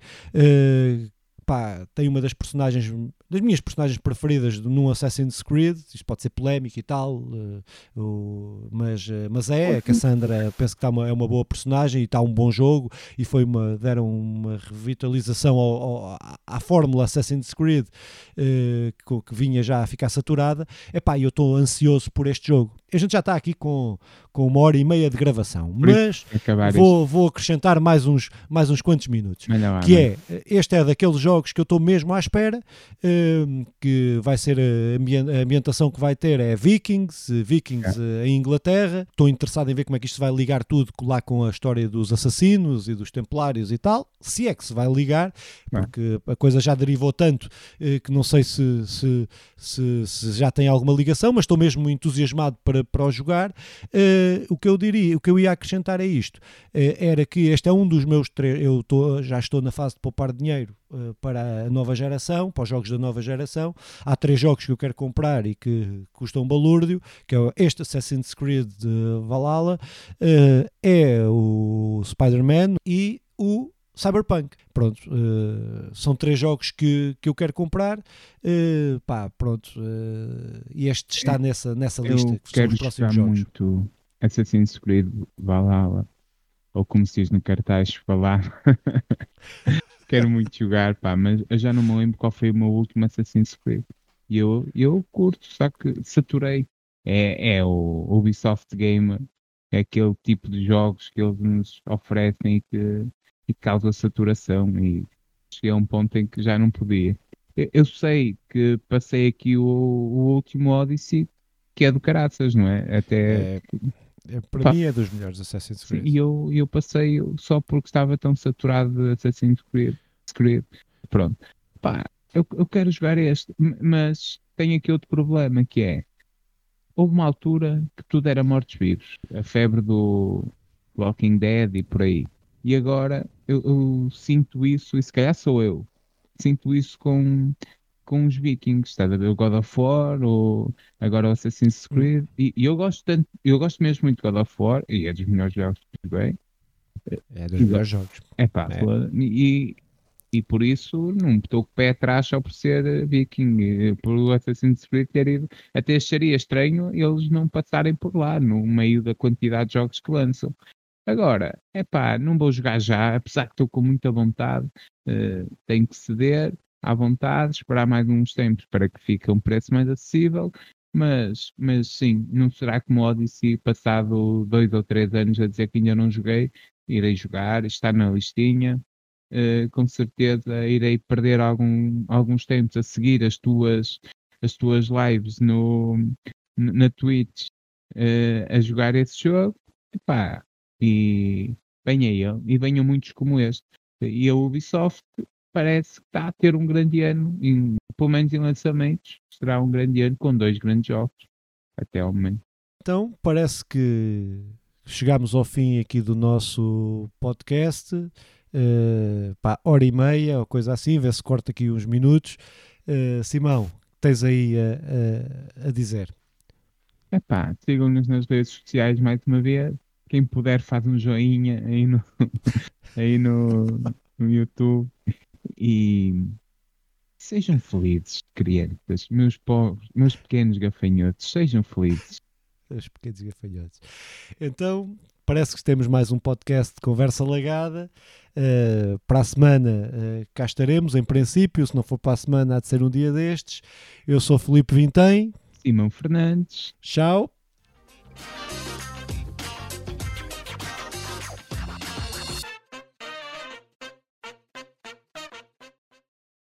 pá, tem uma das personagens, das minhas personagens preferidas num Assassin's Creed, isto pode ser polémico e tal, uh, uh, mas, uh, mas é, a Cassandra penso que tá uma, é uma boa personagem e está um bom jogo e foi uma, deram uma revitalização ao, ao, à fórmula Assassin's Creed que, que, vinha já a ficar saturada, epá, eu estou ansioso por este jogo, a gente já está aqui com, com uma hora e meia de gravação, mas vou, vou acrescentar mais uns, mais uns quantos minutos. Melhor, que é, este é daqueles jogos que eu estou mesmo à espera, uh, que vai ser a, ambientação que vai ter é Vikings, Vikings é. em Inglaterra. Estou interessado em ver como é que isto vai ligar tudo lá com a história dos assassinos e dos templários e tal, se é que se vai ligar, porque é. a coisa já derivou tanto uh, que não sei se, se, se, se já tem alguma ligação, mas estou mesmo entusiasmado para para, o jogar. Uh, o que eu diria, o que eu ia acrescentar é isto: uh, era que este é um dos meus três. Eu tô, já estou na fase de poupar dinheiro uh, para a nova geração, para os jogos da nova geração. Há três jogos que eu quero comprar e que custam um balúrdio, que é este Assassin's Creed Valhalla, é o Spider-Man e o Cyberpunk. Pronto, uh, são três jogos que, que eu quero comprar. Uh, pá, pronto. Uh, e este está nessa, nessa eu lista. Que quero jogar muito Assassin's Creed Valhalla. Ou como se diz no cartaz, falar. quero muito jogar, pá, mas eu já não me lembro qual foi o meu último Assassin's Creed. E eu, eu curto, só que saturei. É, é o Ubisoft Gamer. É aquele tipo de jogos que eles nos oferecem e que e causa saturação e cheguei a um ponto em que já não podia. Eu sei que passei aqui o, o último Odyssey, que é do caraças, não é? Até. É, é, para pa... mim é dos melhores Assassin's Creed. E eu, eu passei só porque estava tão saturado de Assassin's Creed. Creed. Pronto. Pá, eu, eu quero jogar este, mas tenho aqui outro problema que é. Houve uma altura que tudo era mortos-vivos. A febre do Walking Dead e por aí. E agora eu, eu, sinto isso, e se calhar sou eu, sinto isso com, com os Vikings, está a ver? O God of War, ou agora o Assassin's. Creed, e, e, eu gosto tanto, eu gosto mesmo muito de God of War, e é dos melhores jogos que joguei. É dos melhores jogos. É pá, é. E, e por isso não estou com o pé atrás só por ser viking, por Assassin's Creed ter ido, até acharia estranho eles não passarem por lá, no meio da quantidade de jogos que lançam. Agora, é pá, não vou jogar já, apesar que estou com muita vontade, uh, tenho que ceder à vontade, esperar mais uns tempos para que fique um preço mais acessível, mas, mas sim, não será como o Odyssey, passado dois ou três anos a dizer que ainda não joguei, irei jogar, está na listinha, uh, com certeza irei perder algum, alguns tempos a seguir as tuas, as tuas lives no, na Twitch uh, a jogar esse jogo. Epá, e venha ele, e venham muitos como este. E a Ubisoft parece que está a ter um grande ano, em, pelo menos em lançamentos, será um grande ano com dois grandes jogos até ao momento. Então, parece que chegámos ao fim aqui do nosso podcast. Uh, pá, hora e meia ou coisa assim, vê se corta aqui uns minutos. Uh, Simão, tens aí a, a, a dizer? Epá, sigam-nos nas redes sociais mais uma vez. Quem puder faz um joinha aí no, aí no, no YouTube e sejam felizes, crianças, meus pobres, meus pequenos gafanhotos, sejam felizes. Os pequenos gafanhotos. Então, parece que temos mais um podcast de conversa lagada. Uh, para a semana uh, cá estaremos, em princípio. Se não for para a semana, há de ser um dia destes. Eu sou Felipe Vintem. Simão Fernandes. Tchau.